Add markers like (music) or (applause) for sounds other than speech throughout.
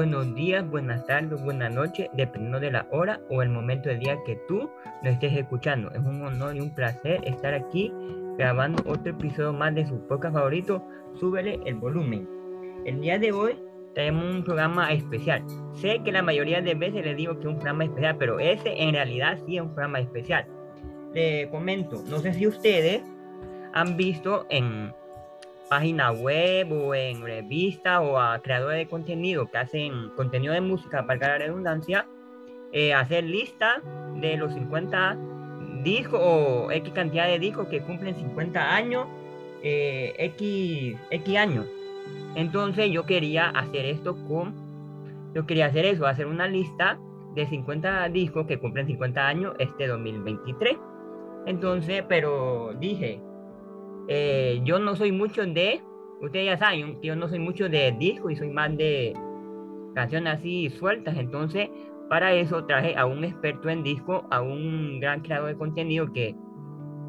buenos días, buenas tardes, buenas noches, dependiendo de la hora o el momento del día que tú nos estés escuchando. Es un honor y un placer estar aquí grabando otro episodio más de su podcast favorito, Súbele el volumen. El día de hoy tenemos un programa especial. Sé que la mayoría de veces les digo que es un programa especial, pero ese en realidad sí es un programa especial. Le comento, no sé si ustedes han visto en página web o en revista o a creadores de contenido que hacen contenido de música, para la redundancia, eh, hacer lista de los 50 discos o X cantidad de discos que cumplen 50 años, eh, X, X años. Entonces yo quería hacer esto con, yo quería hacer eso, hacer una lista de 50 discos que cumplen 50 años este 2023. Entonces, pero dije, eh, yo no soy mucho de, ustedes ya saben, yo no soy mucho de disco y soy más de canciones así sueltas. Entonces, para eso traje a un experto en disco, a un gran creador de contenido que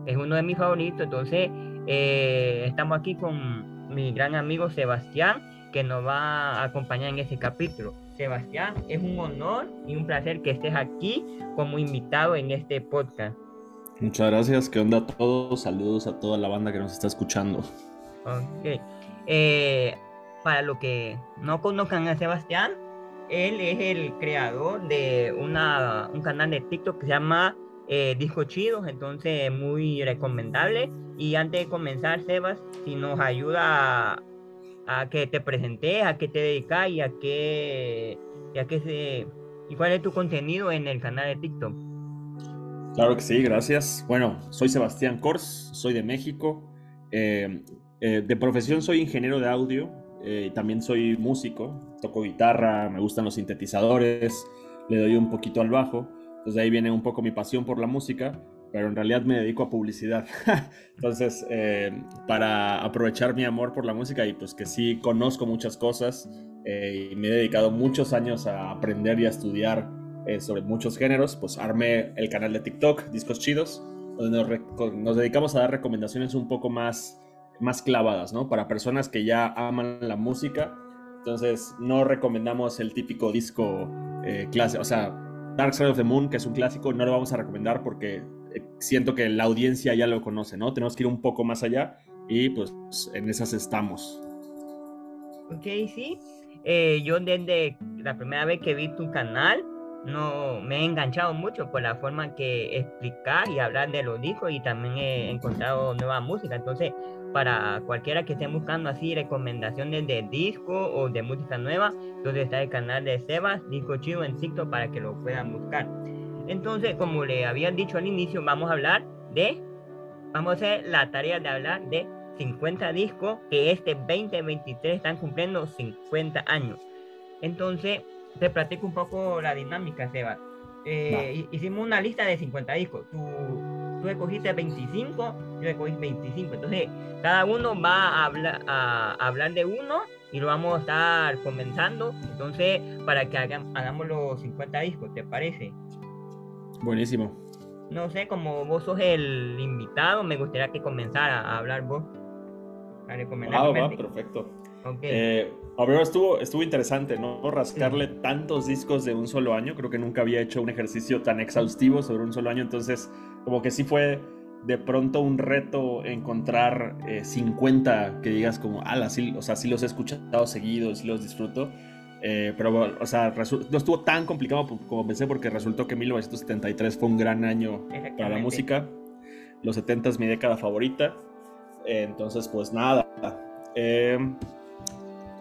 es uno de mis favoritos. Entonces, eh, estamos aquí con mi gran amigo Sebastián, que nos va a acompañar en este capítulo. Sebastián, es un honor y un placer que estés aquí como invitado en este podcast. Muchas gracias. ¿Qué onda a todos? Saludos a toda la banda que nos está escuchando. Ok. Eh, para los que no conozcan a Sebastián, él es el creador de una, un canal de TikTok que se llama eh, Disco Chidos, entonces muy recomendable. Y antes de comenzar, Sebas, si nos ayuda a, que te presentes, a qué te dedicas y a qué, a qué se, y cuál es tu contenido en el canal de TikTok. Claro que sí, gracias. Bueno, soy Sebastián Kors, soy de México. Eh, eh, de profesión soy ingeniero de audio, eh, también soy músico, toco guitarra, me gustan los sintetizadores, le doy un poquito al bajo. Entonces ahí viene un poco mi pasión por la música, pero en realidad me dedico a publicidad. (laughs) Entonces, para aprovechar mi amor por la música y pues que sí conozco muchas cosas y me he dedicado muchos años a aprender y a estudiar eh, sobre muchos géneros, pues armé el canal de TikTok, Discos Chidos, donde nos, dedicamos a dar recomendaciones un poco más, más clavadas, ¿no? Para personas que ya aman la música. Entonces, no recomendamos el típico disco eh, clásico, o sea, Dark Side of the Moon, que es un clásico, no lo vamos a recomendar porque eh, siento que la audiencia ya lo conoce, ¿no? Tenemos que ir un poco más allá y pues en esas estamos. Ok, sí. yo desde la primera vez que vi tu canal, no me he enganchado mucho por la forma que explicar y hablar de los discos y también he encontrado nueva música. Entonces, para cualquiera que esté buscando así recomendaciones de disco o de música nueva, entonces está el canal de Sebas, Disco Chido en TikTok para que lo puedan buscar. Entonces, como le había dicho al inicio, vamos a hablar de, vamos a hacer la tarea de hablar de 50 discos que este 2023 están cumpliendo 50 años. Entonces, te platico un poco la dinámica, Seba. Eh, hicimos una lista de 50 discos. Tú, tú escogiste 25, yo escogí 25. Entonces, cada uno va a hablar, a hablar de uno y lo vamos a estar comenzando. Entonces, para que hagamos los 50 discos, ¿te parece? Buenísimo. No sé, como vos sos el invitado, me gustaría que comenzara a hablar vos. A. Ah, va, perfecto. Okay. Eh, estuvo, estuvo interesante, ¿no? Rascarle tantos discos de un solo año. Creo que nunca había hecho un ejercicio tan exhaustivo sobre un solo año. Entonces, como que sí fue de pronto un reto encontrar 50 eh, que digas como, ah, sí, o sea, sí los he escuchado seguidos, sí los disfruto. Eh, pero, o sea, no estuvo tan complicado como pensé porque resultó que 1973 fue un gran año para la música. Los 70 es mi década favorita. entonces, pues nada. Eh,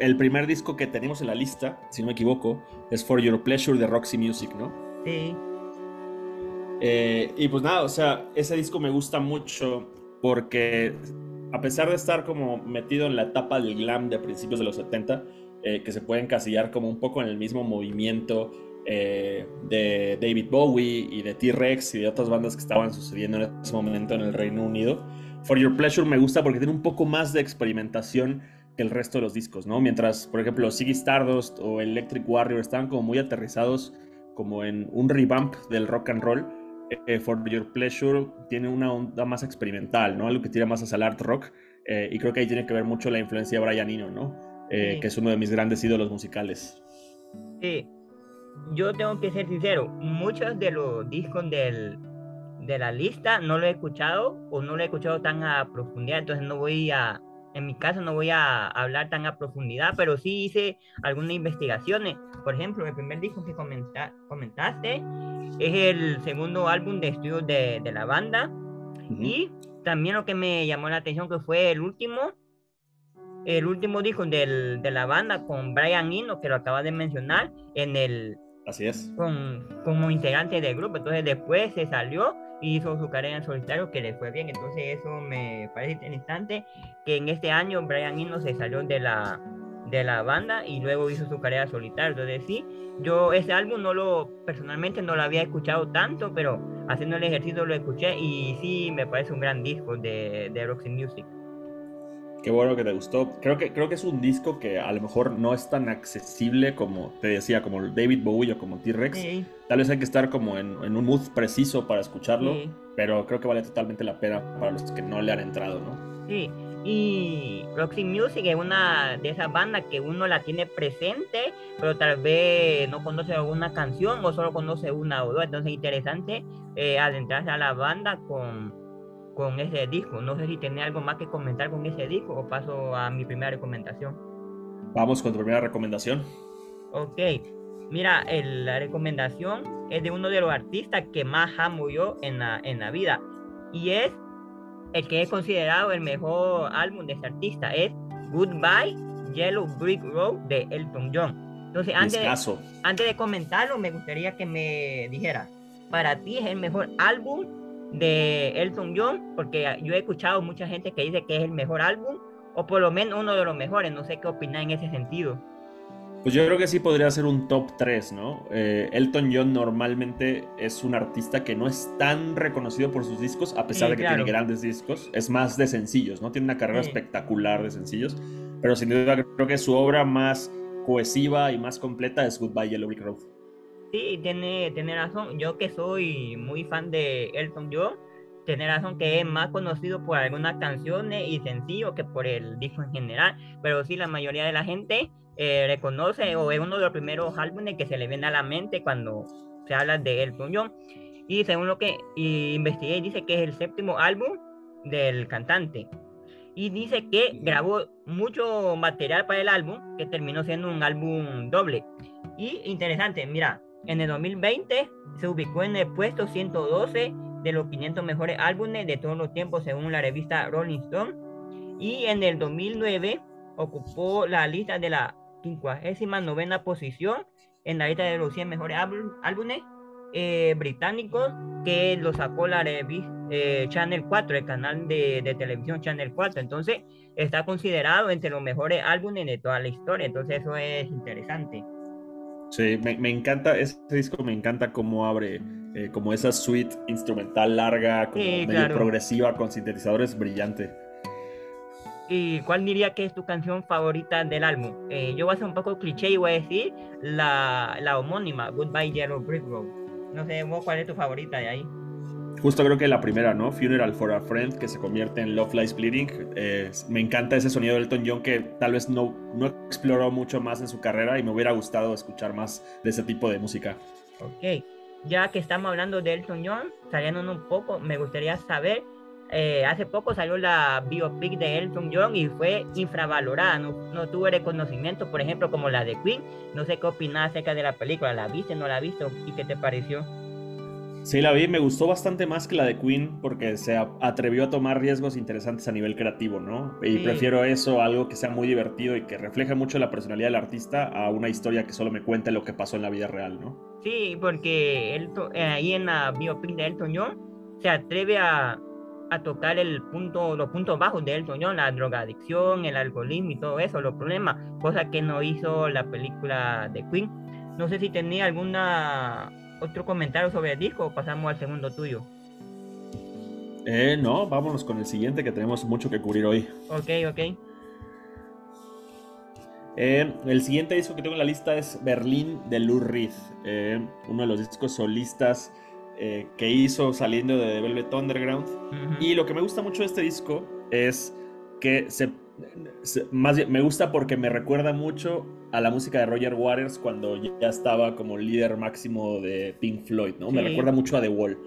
el primer disco que tenemos en la lista, si no me equivoco, es For Your Pleasure de Roxy Music, ¿no? Sí. Eh, y pues nada, o sea, ese disco me gusta mucho porque a pesar de estar como metido en la etapa del glam de principios de los 70, eh, que se puede encasillar como un poco en el mismo movimiento eh, de David Bowie y de T-Rex y de otras bandas que estaban sucediendo en ese momento en el Reino Unido. For Your Pleasure me gusta porque tiene un poco más de experimentación el resto de los discos, ¿no? Mientras, por ejemplo, Ziggy Stardust o Electric Warrior estaban como muy aterrizados como en un revamp del rock and roll, eh, For Your Pleasure tiene una onda más experimental, ¿no? Algo que tira más hacia el art rock eh, y creo que ahí tiene que ver mucho la influencia de Brian Eno, ¿no? Eh, que es uno de mis grandes ídolos musicales. Sí, yo tengo que ser sincero, muchos de los discos del, de la lista no lo he escuchado o no lo he escuchado tan a profundidad, entonces no voy a, en mi caso no voy a hablar tan a profundidad, pero sí hice algunas investigaciones. Por ejemplo, el primer disco que comenta, comentaste es el segundo álbum de estudio de, de la banda. Y también lo que me llamó la atención que fue el último, el último disco del, de la banda con Brian Eno, que lo acaba de mencionar, en el... Así es. Con, como integrante del grupo. Entonces después se salió hizo su carrera en solitario que le fue bien. Entonces eso me parece interesante que en este año Brian Eno se salió de la, de la banda y luego hizo su carrera solitaria. Entonces sí, yo ese álbum no lo, personalmente no lo había escuchado tanto, pero haciendo el ejercicio lo escuché y sí me parece un gran disco de, de Roxy Music. Qué bueno que te gustó. Creo que, creo que es un disco que a lo mejor no es tan accesible como te decía, como David Bowie o como T-Rex. Tal vez hay que estar como en, un mood preciso para escucharlo, pero creo que vale totalmente la pena para los que no le han entrado, ¿no? Sí, y Roxy Music es una de esas bandas que uno la tiene presente, pero tal vez no conoce alguna canción o solo conoce una o dos. Entonces es interesante eh, adentrarse a la banda con con ese disco. No sé si tiene algo más que comentar con ese disco o paso a mi primera recomendación. Vamos con tu primera recomendación. Ok, mira, la recomendación es de uno de los artistas que más amo yo en la, en la vida y es el que he considerado el mejor álbum de ese artista, es Goodbye Yellow Brick Road de Elton John. Entonces, antes de, antes de comentarlo, me gustaría que me dijera, para ti es el mejor álbum de Elton John, porque yo he escuchado mucha gente que dice que es el mejor álbum, o por lo menos uno de los mejores, no sé qué opinar en ese sentido. Pues yo creo que sí podría ser un top 3, ¿no? Eh, Elton John normalmente es un artista que no es tan reconocido por sus discos, a pesar de que tiene grandes discos, es más de sencillos, ¿no? Tiene una carrera espectacular de sencillos, pero sin duda creo que su obra más cohesiva y más completa es Goodbye Yellow Brick Road. Sí, tiene, tiene razón. Yo que soy muy fan de Elton John, tiene razón que es más conocido por algunas canciones y sencillo que por el disco en general. Pero sí, la mayoría de la gente eh, reconoce o es uno de los primeros álbumes que se le viene a la mente cuando se habla de Elton John. Y según lo que investigué, dice que es el séptimo álbum del cantante. Y dice que grabó mucho material para el álbum, que terminó siendo un álbum doble. Y interesante, mira, en el 2020 se ubicó en el puesto 112 de los 500 mejores álbumes de todos los tiempos según la revista Rolling Stone. Y en el 2009 ocupó la lista de la 59 posición en la lista de los 100 mejores álbumes eh, británicos que lo sacó la revista eh, Channel 4, el canal de, de, televisión Channel 4. Entonces está considerado entre los mejores álbumes de toda la historia. Entonces eso es interesante. Sí, me, encanta, ese disco me encanta cómo abre, eh, como esa suite instrumental larga, como medio progresiva, con sintetizadores brillante. ¿Y cuál diría que es tu canción favorita del álbum? Eh, yo voy a ser un poco cliché y voy a decir la, la homónima, Goodbye Yellow Brick Road. No sé, cuál es tu favorita de ahí? Justo creo que la primera, ¿no? Funeral for a Friend, que se convierte en Love Lies Bleeding. me encanta ese sonido de Elton John que tal vez no, no exploró mucho más en su carrera y me hubiera gustado escuchar más de ese tipo de música. Ok, ya que estamos hablando de Elton John, saliendo un poco, me gustaría saber, eh, hace poco salió la biopic de Elton John y fue infravalorada, no, no reconocimiento, por ejemplo, como la de Queen. No sé qué opinas acerca de la película, ¿la viste, no la viste y qué te pareció? Sí, la vi, me gustó bastante más que la de Queen porque se atrevió a tomar riesgos interesantes a nivel creativo, ¿no? Y prefiero eso, algo que sea muy divertido y que refleje mucho la personalidad del artista a una historia que solo me cuente lo que pasó en la vida real, ¿no? Sí, porque eh, ahí en la biopic de Elton John se atreve a, a tocar el punto, los puntos bajos de Elton John, la drogadicción, el alcoholismo y todo eso, los problemas, cosa que no hizo la película de Queen. No sé si tenía alguna otro comentario sobre el disco o pasamos al segundo tuyo? Eh, no, vámonos con el siguiente que tenemos mucho que cubrir hoy. Ok, ok. Eh, el siguiente disco que tengo en la lista es Berlín de Lou Reed, eh, uno de los discos solistas eh, que hizo saliendo de The Velvet Underground. Y lo que me gusta mucho de este disco es que se, más me gusta porque me recuerda mucho a la música de Roger Waters cuando ya estaba como líder máximo de Pink Floyd, ¿no? Me recuerda mucho a The Wall.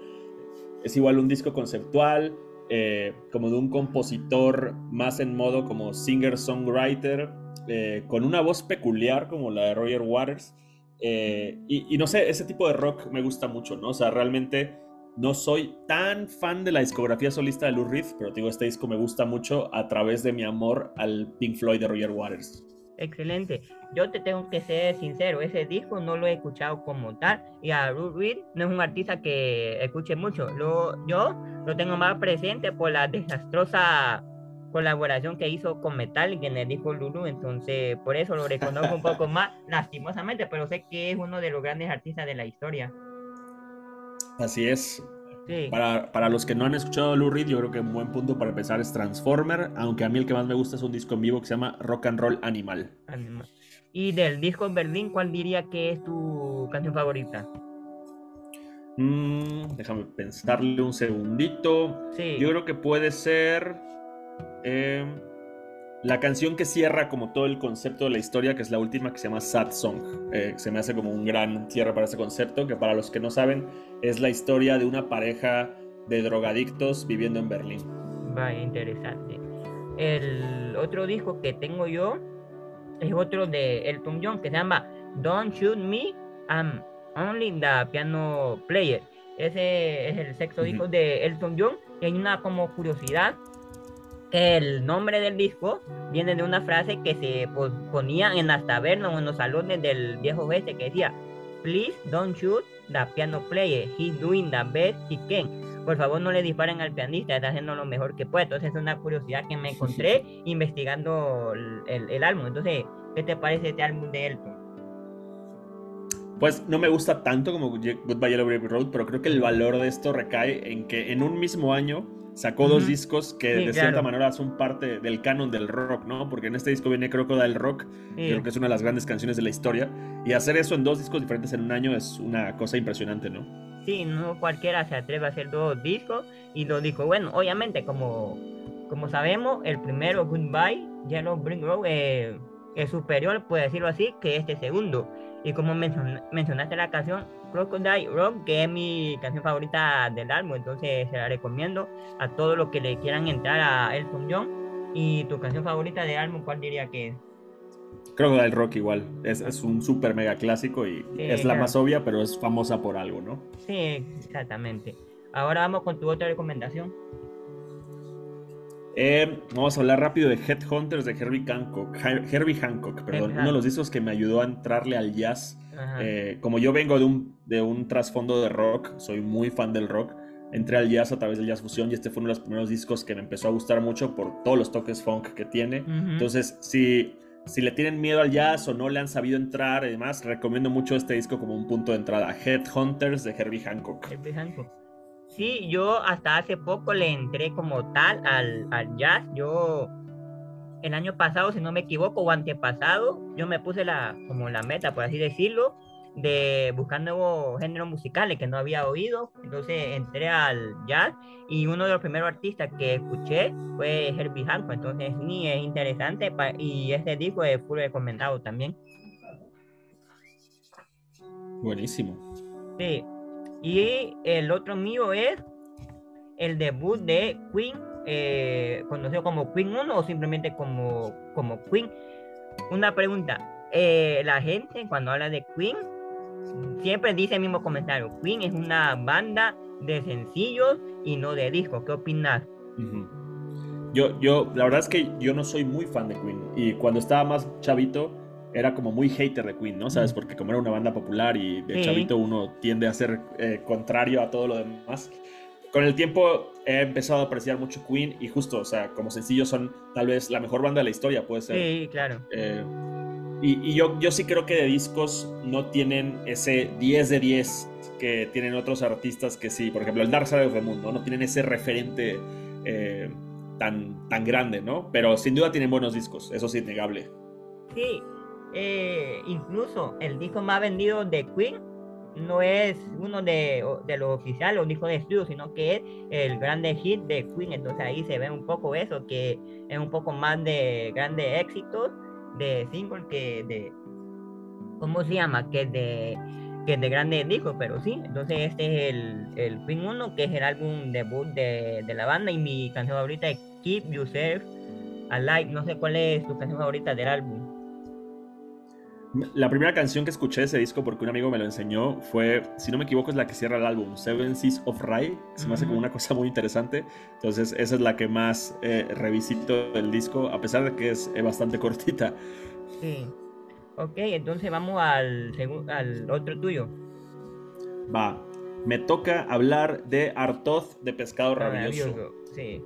Es igual un disco conceptual, eh, como de un compositor más en modo como singer-songwriter, eh, con una voz peculiar como la de Roger Waters. Eh, y, y, no sé, ese tipo de rock me gusta mucho, ¿no? O sea, realmente no soy tan fan de la discografía solista de Lou Reed, pero digo, este disco me gusta mucho a través de mi amor al Pink Floyd de Roger Waters. Excelente. Yo te tengo que ser sincero, ese disco no lo he escuchado como tal y a Lou Reed no es un artista que escuche mucho. Lo, yo lo tengo más presente por la desastrosa colaboración que hizo con Metallica en el disco Lulu, entonces por eso lo reconozco un (laughs) poco más lastimosamente, pero sé que es uno de los grandes artistas de la historia. Así es. Para, los que no han escuchado Lou Reed, yo creo que un buen punto para empezar es Transformer, aunque a mí el que más me gusta es un disco en vivo que se llama Rock and Roll Animal. Y del disco en Berlín, ¿cuál diría que es tu canción favorita? Mm, déjame pensarle un segundito. Yo creo que puede ser... Eh, la canción que cierra como todo el concepto de la historia, que es la última, que se llama Sad Song. Eh, se me hace como un gran cierre para ese concepto, que para los que no saben, es la historia de una pareja de drogadictos viviendo en Berlín. Vaya, interesante. El otro disco que tengo yo es otro de Elton John, que se llama Don't Shoot Me, I'm Only the Piano Player. Ese es el sexto disco de Elton John. Y hay una como curiosidad el nombre del disco viene de una frase que se ponía en las tabernas o en los salones del viejo oeste que decía, Please don't shoot the piano player, he's doing the best he can. Por favor no le disparen al pianista, está haciendo lo mejor que puede. Entonces es una curiosidad que me encontré investigando el, álbum. Entonces, ¿qué te parece este álbum de Elton? Pues no me gusta tanto como Goodbye Yellow Brick Road, pero creo que el valor de esto recae en que en un mismo año sacó dos discos que de cierta manera son parte del canon del rock, ¿no? Porque en este disco viene Crocodile Rock, creo que es una de las grandes canciones de la historia, y hacer eso en dos discos diferentes en un año es una cosa impresionante, ¿no? Sí, no cualquiera se atreve a hacer dos discos y dos discos. Bueno, obviamente, como, como sabemos, el primero, Goodbye, Yellow Brick Road, eh, es superior, puede decirlo así, que este segundo. Y como mencionaste la canción, Crocodile Rock, que es mi canción favorita del álbum, entonces se la recomiendo a todos los que le quieran entrar a Elton John. ¿Y tu canción favorita del álbum cuál diría que es? Crocodile Rock igual, es, es un súper mega clásico y es la más obvia, pero es famosa por algo, ¿no? Sí, exactamente. Ahora vamos con tu otra recomendación. Eh, vamos a hablar rápido de Headhunters de Herbie Hancock. Herbie Hancock, perdón. Uno de los discos que me ayudó a entrarle al jazz. Eh, como yo vengo de un, de un trasfondo de rock, soy muy fan del rock. Entré al jazz a través del jazz fusión y este fue uno de los primeros discos que me empezó a gustar mucho por todos los toques funk que tiene. Entonces, si, si le tienen miedo al jazz o no le han sabido entrar y demás, recomiendo mucho este disco como un punto de entrada. Headhunters de Herbie Hancock. Herbie Hancock. Sí, yo hasta hace poco le entré como tal al, al jazz. Yo el año pasado, si no me equivoco, o antepasado, yo me puse la, como la meta, por así decirlo, de buscar nuevos géneros musicales que no había oído. Entonces entré al jazz y uno de los primeros artistas que escuché fue Herbie Hancock. Entonces ni es interesante y este disco es full recomendado también. Buenísimo. Sí, y el otro mío es el debut de Queen, eh, conocido como Queen 1 o simplemente como, como Queen. Una pregunta, eh, la gente cuando habla de Queen siempre dice el mismo comentario, Queen es una banda de sencillos y no de discos. ¿Qué opinas? Yo, yo, la verdad es que yo no soy muy fan de Queen y cuando estaba más chavito era como muy hater de Queen, ¿no? ¿Sabes? Porque como era una banda popular y de chavito uno tiende a ser eh, contrario a todo lo demás. Con el tiempo he empezado a apreciar mucho Queen y justo, o sea, como sencillos son tal vez la mejor banda de la historia, puede ser. Sí, claro. Eh, y, yo, yo sí creo que de discos no tienen ese 10 de 10 que tienen otros artistas que sí, por ejemplo, el Dark Side of the Moon, ¿no? No tienen ese referente eh, tan, tan grande, ¿no? Pero sin duda tienen buenos discos, eso es innegable. Sí, eh, incluso el disco más vendido de Queen no es uno de, de los oficiales, un disco de estudio, sino que es el grande hit de Queen. Entonces ahí se ve un poco eso, que es un poco más de grandes éxitos de single que de, ¿cómo se llama? Que de, que de grandes discos, pero sí. Entonces este es el, el Fin 1, que es el álbum debut de, de la banda y mi canción favorita es Keep Yourself Alive. No sé cuál es tu canción favorita del álbum. La primera canción que escuché de ese disco, porque un amigo me lo enseñó, fue, si no me equivoco, es la que cierra el álbum, Seven Seas of Rye. Se me hace como una cosa muy interesante. Entonces, esa es la que más eh, revisito del disco, a pesar de que es bastante (laughs) cortita. Sí. Ok, entonces vamos al, al otro tuyo. Va. Me toca hablar de Artoz de Pescado Rabioso. Sí.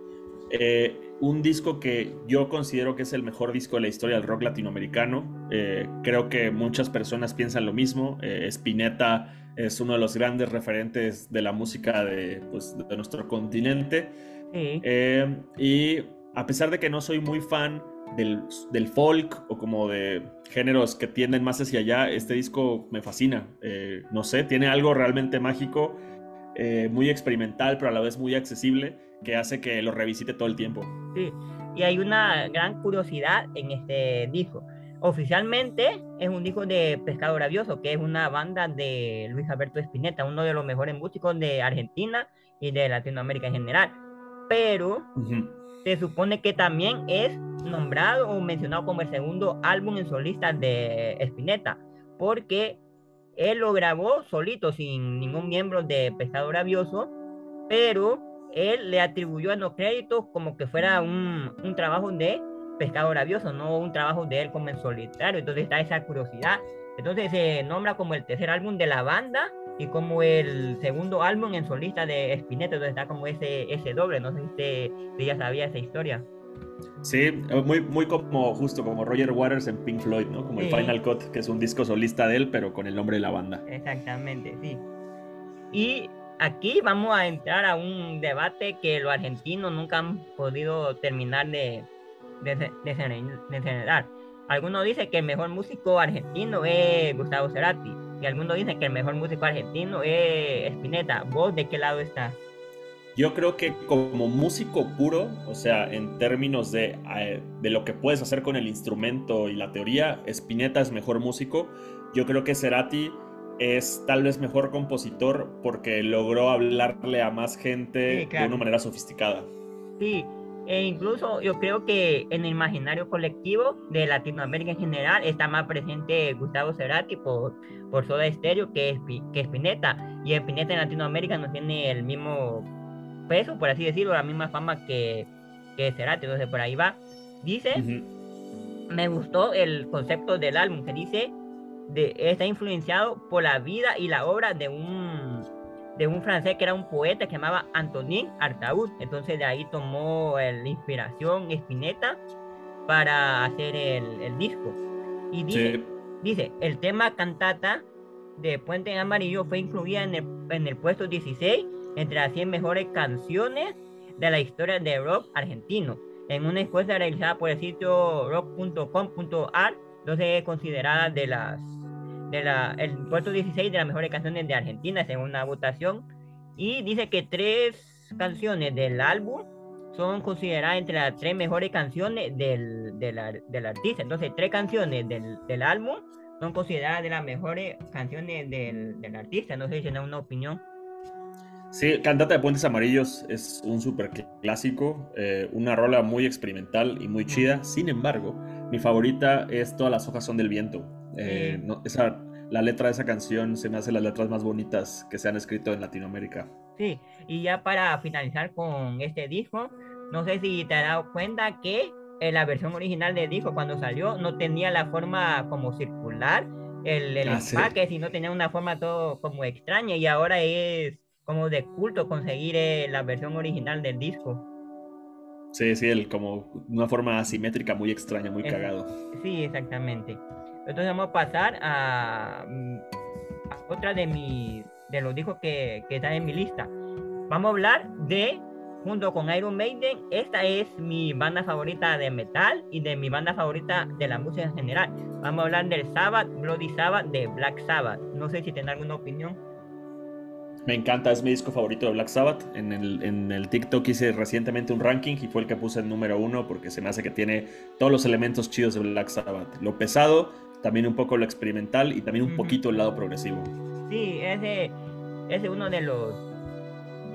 Eh, un disco que yo considero que es el mejor disco de la historia del rock latinoamericano. Eh, creo que muchas personas piensan lo mismo. Eh, Spinetta es uno de los grandes referentes de la música de, pues, de nuestro continente. Eh, y a pesar de que no soy muy fan del, del, folk o como de géneros que tienden más hacia allá, este disco me fascina. no sé, tiene algo realmente mágico, muy experimental, pero a la vez muy accesible que hace que lo revisite todo el tiempo. Sí, y hay una gran curiosidad en este disco. Oficialmente es un disco de Pescado Rabioso, que es una banda de Luis Alberto Espineta, uno de los mejores músicos de Argentina y de Latinoamérica en general. Pero se supone que también es nombrado o mencionado como el segundo álbum en solista de Espineta, porque él lo grabó solito, sin ningún miembro de Pescado Rabioso, pero él le atribuyó a los créditos como que fuera un, un trabajo de Pescado Rabioso, no un trabajo de él como en solitario. Entonces está esa curiosidad. Entonces se nombra como el tercer álbum de la banda y como el segundo álbum en solista de Spinetta. Entonces está como ese, ese doble. No sé si ya sabía esa historia. Sí, muy, muy como justo como Roger Waters en Pink Floyd, ¿no? Como el Final Cut, que es un disco solista de él, pero con el nombre de la banda. Exactamente, sí. Y aquí vamos a entrar a un debate que los argentinos nunca han podido terminar de, generar. Algunos dicen que el mejor músico argentino es Gustavo Cerati y algunos dicen que el mejor músico argentino es Spinetta. ¿Vos de qué lado estás? Yo creo que como músico puro, o sea, en términos de, eh, de lo que puedes hacer con el instrumento y la teoría, Spinetta es mejor músico. Yo creo que Cerati es tal vez mejor compositor porque logró hablarle a más gente de una manera sofisticada. Sí, e incluso yo creo que en el imaginario colectivo de Latinoamérica en general está más presente Gustavo Cerati por, por Soda Stereo que, que Spinetta. Y Spinetta en Latinoamérica no tiene el mismo peso, por así decirlo, la misma fama que, que Cerati. Entonces por ahí va. Dice, me gustó el concepto del álbum que dice está influenciado por la vida y la obra de un, de un francés que era un poeta que se llamaba Antonin Artaud. Entonces de ahí tomó la inspiración Spinetta para hacer el, disco. Y dice, dice, el tema cantata de Puente en Amarillo fue incluida en el, en el puesto 16 entre las 100 mejores canciones de la historia de rock argentino, en una encuesta realizada por el sitio rock.com.ar, entonces es considerada de las de la, el puesto 16 de las mejores canciones de Argentina según una votación y dice que tres canciones del álbum son consideradas entre las tres mejores canciones del, del, del artista. Entonces, tres canciones del, del, álbum son consideradas de las mejores canciones del, del artista. No sé si tiene una opinión. Sí, Cantata de Puentes Amarillos es un súper clásico, eh, una rola muy experimental y muy chida. Sin embargo, mi favorita es Todas las hojas son del viento. Eh, esa, la letra de esa canción se me hace las letras más bonitas que se han escrito en Latinoamérica. Sí, y ya para finalizar con este disco, no sé si te has dado cuenta que en la versión original del disco cuando salió no tenía la forma como circular, el, el ah, empaque, sino tenía una forma todo como extraña y ahora es como de culto conseguir eh, la versión original del disco. Sí, sí, el, como una forma asimétrica muy extraña, muy cagado. Sí, exactamente. Entonces vamos a pasar mm, a, otra de mis de los discos que, que están en mi lista. Vamos a hablar de, junto con Iron Maiden, esta es mi banda favorita de metal y de mi banda favorita de la música en general. Vamos a hablar del Sabbath, Bloody Sabbath de Black Sabbath. No sé si tienen alguna opinión. Me encanta, es mi disco favorito de Black Sabbath. En el, en el TikTok hice recientemente un ranking y fue el que puse en número uno porque se me hace que tiene todos los elementos chidos de Black Sabbath. Lo pesado, también un poco lo experimental y también un poquito el lado progresivo. Sí, ese es uno de los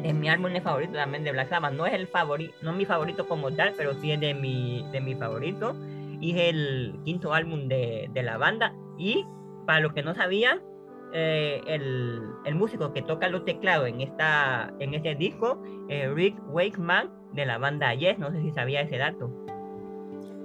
de mi álbum favorito también de Black Sabbath. No es el favorito, no mi favorito como tal, pero sí es de mi, de mi favorito. Y es el quinto álbum de, de la banda. Y para los que no sabían, eh, el, el, músico que toca los teclados en, esta, en este disco, eh, Rick Wakeman, de la banda Yes. No sé si sabía ese dato.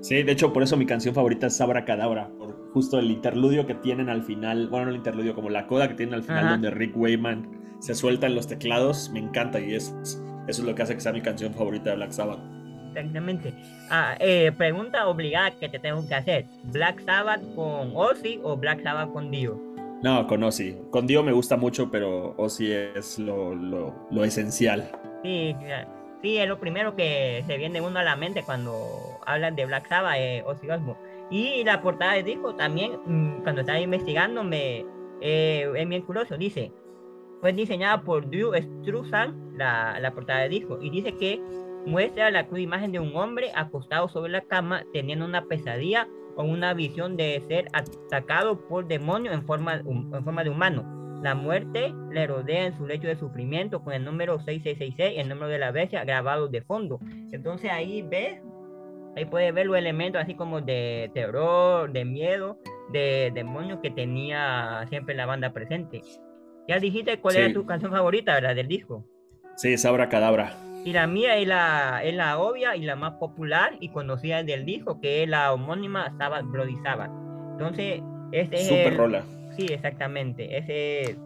Sí, de hecho, por eso mi canción favorita es Sabra Cadabra, por justo el interludio que tienen al final, bueno, no el interludio, como la coda que tienen al final, donde Rick Wayman se suelta en los teclados, me encanta y es, eso es lo que hace que sea mi canción favorita de Black Sabbath. Exactamente. Ah, eh, pregunta obligada que te tengo que hacer: ¿Black Sabbath con Ozzy o Black Sabbath con Dio? No, con Ozzy. Con Dio me gusta mucho, pero Ozzy es lo, lo, lo esencial. Sí, sí, es lo primero que se viene uno a la mente cuando hablan de Black Sabbath, eh, Ozzy Osbourne. Y la portada de disco también, mm, cuando estaba investigando, me, eh, es bien curioso. Dice, fue diseñada por Drew Struzan, la, la portada de disco, y dice que muestra la imagen de un hombre acostado sobre la cama teniendo una pesadilla o una visión de ser atacado por demonios en forma, en forma de humano. La muerte le rodea en su lecho de sufrimiento con el número 6666, el número de la bestia grabado de fondo. Entonces ahí ves, ahí puedes ver los elementos así como de terror, de miedo, de demonios que tenía siempre la banda presente. Ya dijiste cuál era tu canción favorita, la del disco. Sí, Sabra Cadabra. Y la mía es la, es la obvia y la más popular y conocida del disco, que es la homónima Sabbath Bloody Sabbath. Entonces, este es. Super rola. Sí, exactamente. Ese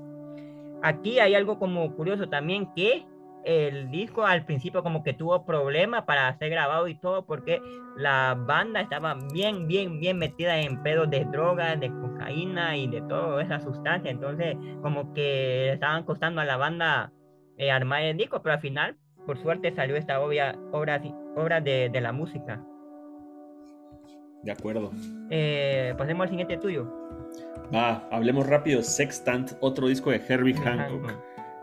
Aquí hay algo como curioso también que el disco al principio como que tuvo problemas para ser grabado y todo porque la banda estaba bien, bien, bien metida en pedos de drogas, de cocaína y de toda esa sustancia. Entonces como que estaban costando a la banda eh, armar el disco, pero al final, por suerte, salió esta obvia, obra, obra de, de la música. De acuerdo. Eh, pasemos al siguiente tuyo. Va, hablemos rápido. Sextant, otro disco de Herbie Hancock.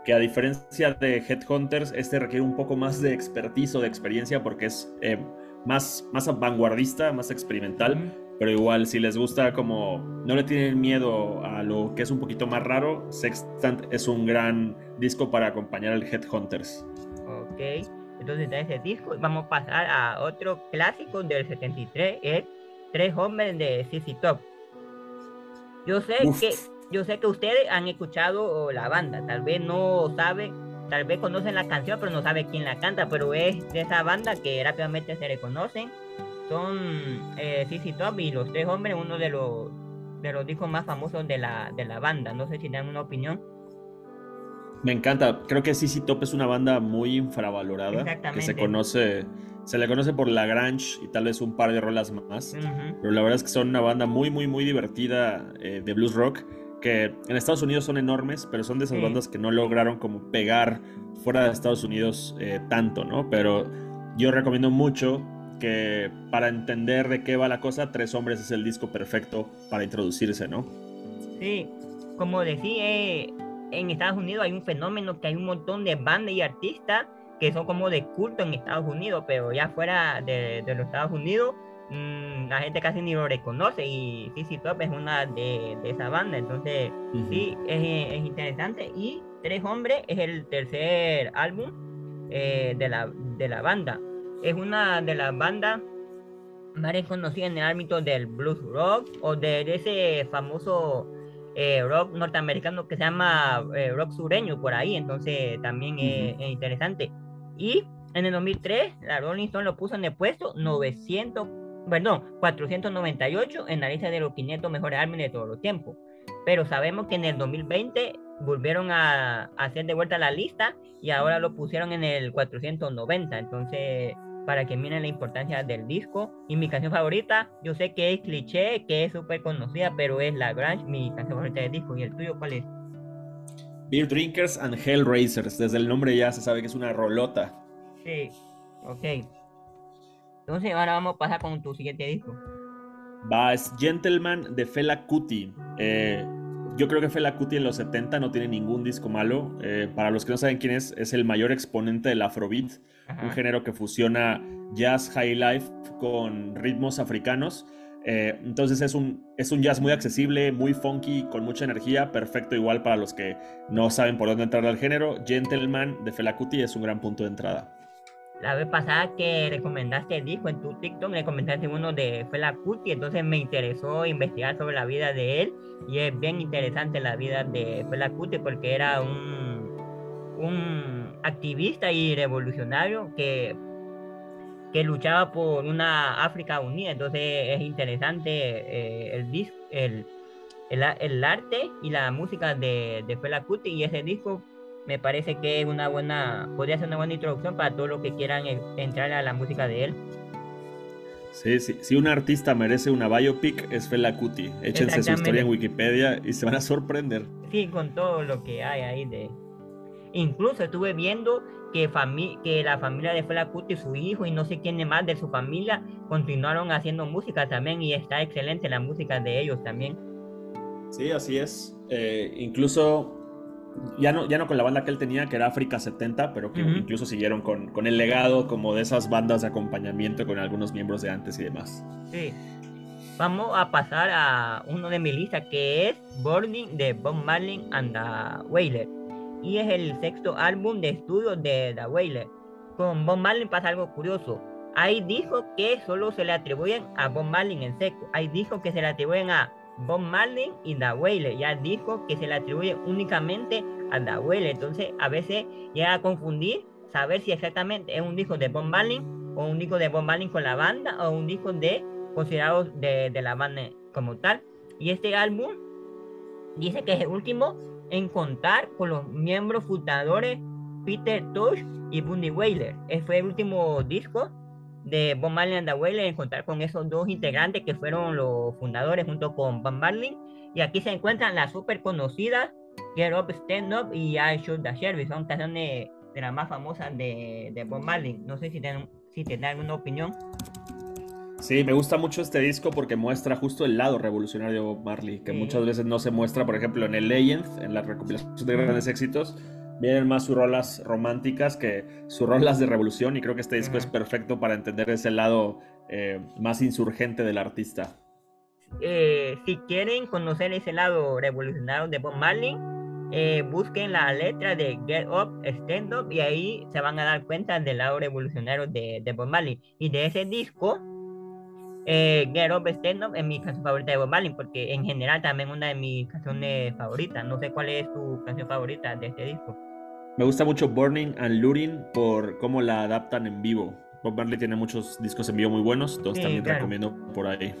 Que a diferencia de Headhunters, este requiere un poco más de expertise o de experiencia porque es eh, más, más vanguardista, más experimental. Pero igual, si les gusta como no le tienen miedo a lo que es un poquito más raro, Sextant es un gran disco para acompañar al Headhunters. Ok, entonces de ese disco vamos a pasar a otro clásico del 73, es Tres Hombres de CC Top. Yo sé que yo sé que ustedes han escuchado la banda, tal vez no saben, tal vez conocen la canción, pero no saben quién la canta, pero es de esa banda que rápidamente se reconocen. Son eh, Top y Los Tres Hombres, uno de los de los discos más famosos de la, de la banda. No sé si tienen una opinión. Me encanta. Creo que CC Top es una banda muy infravalorada. Que se conoce se le conoce por La Grange y tal vez un par de rolas más. Pero la verdad es que son una banda muy, muy, muy divertida eh, de blues rock. Que en Estados Unidos son enormes, pero son de esas bandas que no lograron como pegar fuera de Estados Unidos eh, tanto, ¿no? Pero yo recomiendo mucho que para entender de qué va la cosa, Tres Hombres es el disco perfecto para introducirse, ¿no? Sí, como decía, en Estados Unidos hay un fenómeno que hay un montón de bandas y artistas que son como de culto en Estados Unidos, pero ya fuera de, los Estados Unidos, mm, la gente casi ni lo reconoce y CC Top es una de, de esa banda, entonces sí, es, es, interesante. Y Tres Hombres es el tercer álbum eh, de, la, de la banda. Es una de las bandas más reconocidas en el ámbito del blues rock o de ese famoso eh, rock norteamericano que se llama eh, rock sureño por ahí, entonces también es, interesante. Y en el 2003, la Rolling Stone lo puso en el puesto 900, perdón, 498 en la lista de los 500 mejores álbumes de todos los tiempos. Pero sabemos que en el 2020 volvieron a, hacer de vuelta la lista y ahora lo pusieron en el 490. Entonces, para que miren la importancia del disco. Y mi canción favorita, yo sé que es cliché, que es súper conocida, pero es La Grange, mi canción favorita del disco. ¿Y el tuyo cuál es? Beer Drinkers and Hellraisers. Desde el nombre ya se sabe que es una rolota. Sí, ok. Entonces ahora vamos a pasar con tu siguiente disco. Va, es Gentleman de Fela Kuti. Eh, yo creo que Fela Kuti en los 70 no tiene ningún disco malo. Eh, para los que no saben quién es, es el mayor exponente del Afrobeat, un género que fusiona jazz high life con ritmos africanos. Eh, entonces es un, es un jazz muy accesible, muy funky, con mucha energía, perfecto igual para los que no saben por dónde entrar al género. Gentleman de Fela Kuti es un gran punto de entrada. La vez pasada que recomendaste el disco en tu TikTok, recomendaste uno de Fela Kuti, entonces me interesó investigar sobre la vida de él y es bien interesante la vida de Fela Kuti porque era un, un activista y revolucionario que que luchaba por una África unida. Entonces es interesante eh, el, disco, el, el, arte y la música de, de Fela Kuti y ese disco me parece que es una buena, podría ser una buena introducción para todos los que quieran entrar a la música de él. Sí, sí, si un artista merece una biopic es Fela Kuti. Échense su historia en Wikipedia y se van a sorprender. Sí, con todo lo que hay ahí de... Incluso estuve viendo que, que la familia de Fela Kuti, su hijo y no sé quién más de su familia continuaron haciendo música también y está excelente la música de ellos también. Sí, así es. Eh, incluso ya no, ya no con la banda que él tenía, que era África 70, pero que incluso siguieron con, con el legado como de esas bandas de acompañamiento con algunos miembros de antes y demás. Sí. Vamos a pasar a uno de mi lista que es Boarding de Bob Marley and the Wailers y es el sexto álbum de estudio de The Wailer. Con Bob Marley pasa algo curioso. Hay discos que solo se le atribuyen a Bob Marley en seco. Hay discos que se le atribuyen a Bob Marley y The Wailer. Y hay discos que se le atribuyen únicamente a Wailer. Entonces a veces llega a confundir saber si exactamente es un disco de Bob Marley o un disco de Bob Marley con la banda o un disco de considerados de, la banda como tal. Y este álbum dice que es el último en contar con los miembros fundadores Peter Tosh y Bunny Wailer. Fue el último disco de Bob Marley and the Wailers en contar con esos dos integrantes que fueron los fundadores junto con Bob Marley. Y aquí se encuentran las súper conocidas Get Up, Stand Up y I Should the Service. Son canciones de las más famosas de, de Bob Marley. No sé si tienen, si tienen alguna opinión. Sí, me gusta mucho este disco porque muestra justo el lado revolucionario de Bob Marley, que muchas veces no se muestra, por ejemplo, en el Legend, en la recopilación de grandes éxitos, vienen más sus rolas románticas que sus rolas de revolución y creo que este disco es perfecto para entender ese lado eh, más insurgente del artista. Eh, si quieren conocer ese lado revolucionario de Bob Marley, eh, busquen la letra de Get Up, Stand Up y ahí se van a dar cuenta del lado revolucionario de, de Bob Marley. Y de ese disco eh, Get Up Stand Up es mi canción favorita de Bob Marley, porque en general también una de mis canciones favoritas. No sé cuál es tu canción favorita de este disco. Me gusta mucho Burning and Looting por cómo la adaptan en vivo. Bob Marley tiene muchos discos en vivo muy buenos, todos también recomiendo por ahí.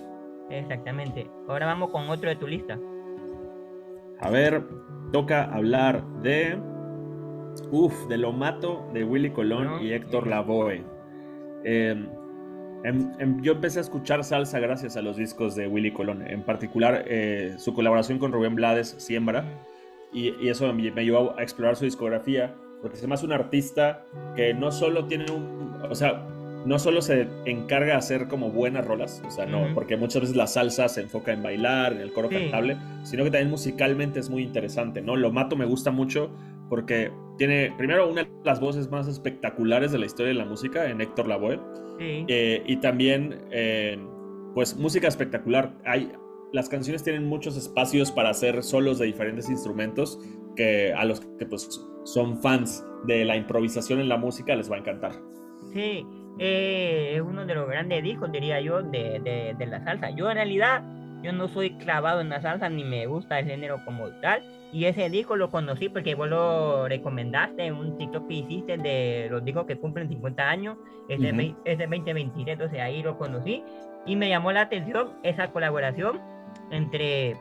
Exactamente. Ahora vamos con otro de tu lista. A ver, toca hablar de. Uf, de Lo Mato de Willy Colón y Héctor Lavoe. Eh, yo empecé a escuchar salsa gracias a los discos de Willy Colón, en particular eh, su colaboración con Rubén Blades, Siembra, y, eso me, me, llevó a explorar su discografía, porque me hace un artista que no solo tiene un, o sea, no solo se encarga de hacer como buenas rolas, o sea, no, porque muchas veces la salsa se enfoca en bailar, en el coro cantable, sino que también musicalmente es muy interesante, ¿no? Lo Mato me gusta mucho porque tiene primero una de las voces más espectaculares de la historia de la música en Héctor Lavoe eh, y también eh, pues música espectacular. Hay, las canciones tienen muchos espacios para hacer solos de diferentes instrumentos que a los que pues son fans de la improvisación en la música les va a encantar. Sí, eh, es uno de los grandes discos, diría yo, de, de, de la salsa. Yo en realidad, yo no soy clavado en la salsa ni me gusta el género como tal y ese disco lo conocí porque vos lo recomendaste en un TikTok que hiciste de los discos que cumplen 50 años, es de, 2023, entonces ahí lo conocí y me llamó la atención esa colaboración entre,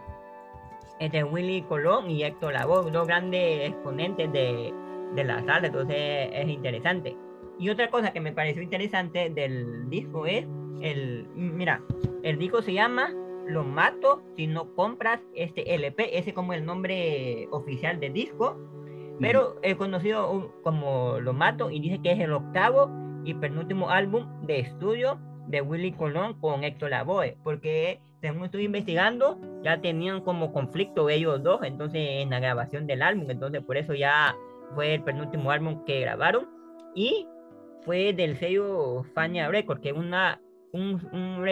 entre Willy Colón y Héctor Lavoe, dos grandes exponentes de, de la salsa, entonces es interesante. Y otra cosa que me pareció interesante del disco es el, mira, el disco se llama lo mato si no compras este LP, ese como el nombre oficial del disco, pero es conocido como Lo mato y dice que es el octavo y penúltimo álbum de estudio de Willy Colón con Héctor Lavoe, porque según estoy investigando, ya tenían como conflicto ellos dos, entonces en la grabación del álbum, entonces por eso ya fue el penúltimo álbum que grabaron. Y fue del sello Fania Records, que es una, un, un,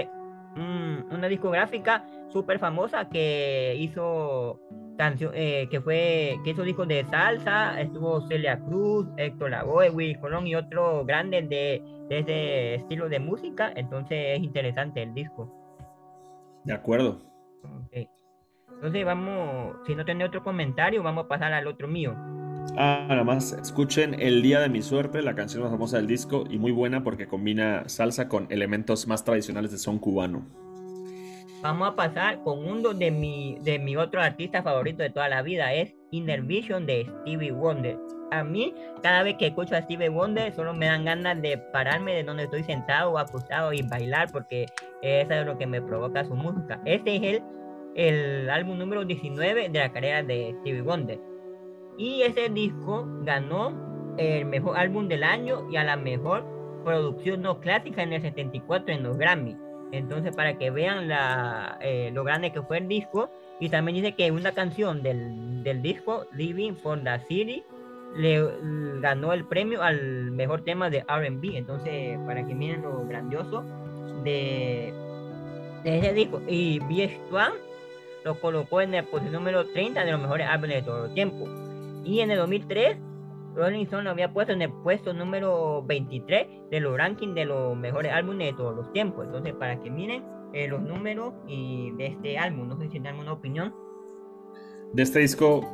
una discográfica súper famosa que hizo canción, eh, que fue, que hizo discos de salsa, estuvo Celia Cruz, Héctor Lavoe, Willy Colón y otros grandes de, de ese estilo de música, entonces es interesante el disco. De acuerdo. Entonces vamos, si no tiene otro comentario, vamos a pasar al otro mío. Ah, nada más, escuchen El Día de mi Suerte, la canción más famosa del disco y muy buena porque combina salsa con elementos más tradicionales de son cubano. Vamos a pasar con uno de mi, de mi otro artista favorito de toda la vida, es Inner Vision de Stevie Wonder. A mí, cada vez que escucho a Stevie Wonder, solo me dan ganas de pararme de donde estoy sentado o acostado y bailar porque eso es lo que me provoca su música. Este es el, el álbum número 19 de la carrera de Stevie Wonder. Y ese disco ganó el mejor álbum del año y a la mejor producción no clásica en el 74 en los Grammy. Entonces, para que vean la, eh, lo grande que fue el disco. Y también dice que una canción del, del disco, Living for the City, le ganó el premio al mejor tema de RB. Entonces, para que miren lo grandioso de, ese disco. Y B.S. lo colocó en el posición número 30 de los mejores álbumes de todo el tiempo. Y en el 2003, Rolling Stone lo había puesto en el puesto número 23 de los rankings de los mejores álbumes de todos los tiempos. Entonces, para que miren eh, los números y de este álbum, no sé si tienen alguna opinión. De este disco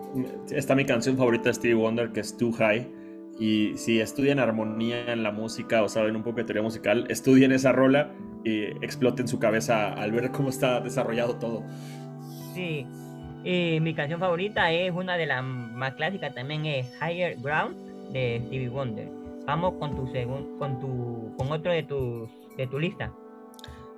está mi canción favorita de Stevie Wonder, que es Too High. Y si estudian armonía en la música o saben un poco de teoría musical, estudien esa rola y exploten su cabeza al ver cómo está desarrollado todo. Sí, y mi canción favorita es una de las más clásicas también es Higher Ground de Stevie Wonder. Vamos con tu segundo, con tu, con otro de tu, de tu lista.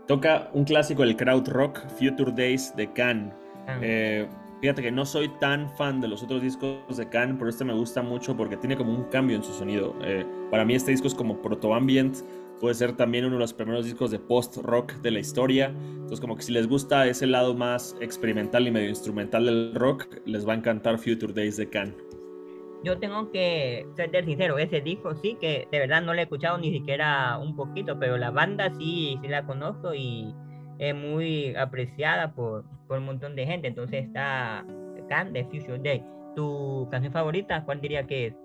Toca un clásico del crowd rock, Future Days de Can. Eh, fíjate que no soy tan fan de los otros discos de Can, pero este me gusta mucho porque tiene como un cambio en su sonido. Eh, para mí este disco es como proto ambient puede ser también uno de los primeros discos de post-rock de la historia. Entonces, como que si les gusta ese lado más experimental y medio instrumental del rock, les va a encantar Future Days de Can. Yo tengo que ser sincero, ese disco sí que de verdad no lo he escuchado ni siquiera un poquito, pero la banda sí, sí la conozco y es muy apreciada por, por un montón de gente. Entonces está Can de Future Days. ¿Tu canción favorita cuál diría que es?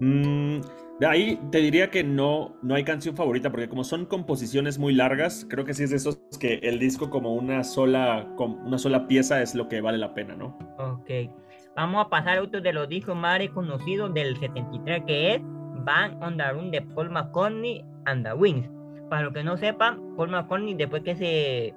Mm, de ahí te diría que no, no hay canción favorita, porque como son composiciones muy largas, creo que sí es de esos que el disco como una sola, una sola pieza es lo que vale la pena, ¿no? Ok. Vamos a pasar a otro de los discos más reconocidos del 73, que es Bang on the Run de Paul McCartney and the Wings. Para los que no sepan, Paul McCartney, después que se,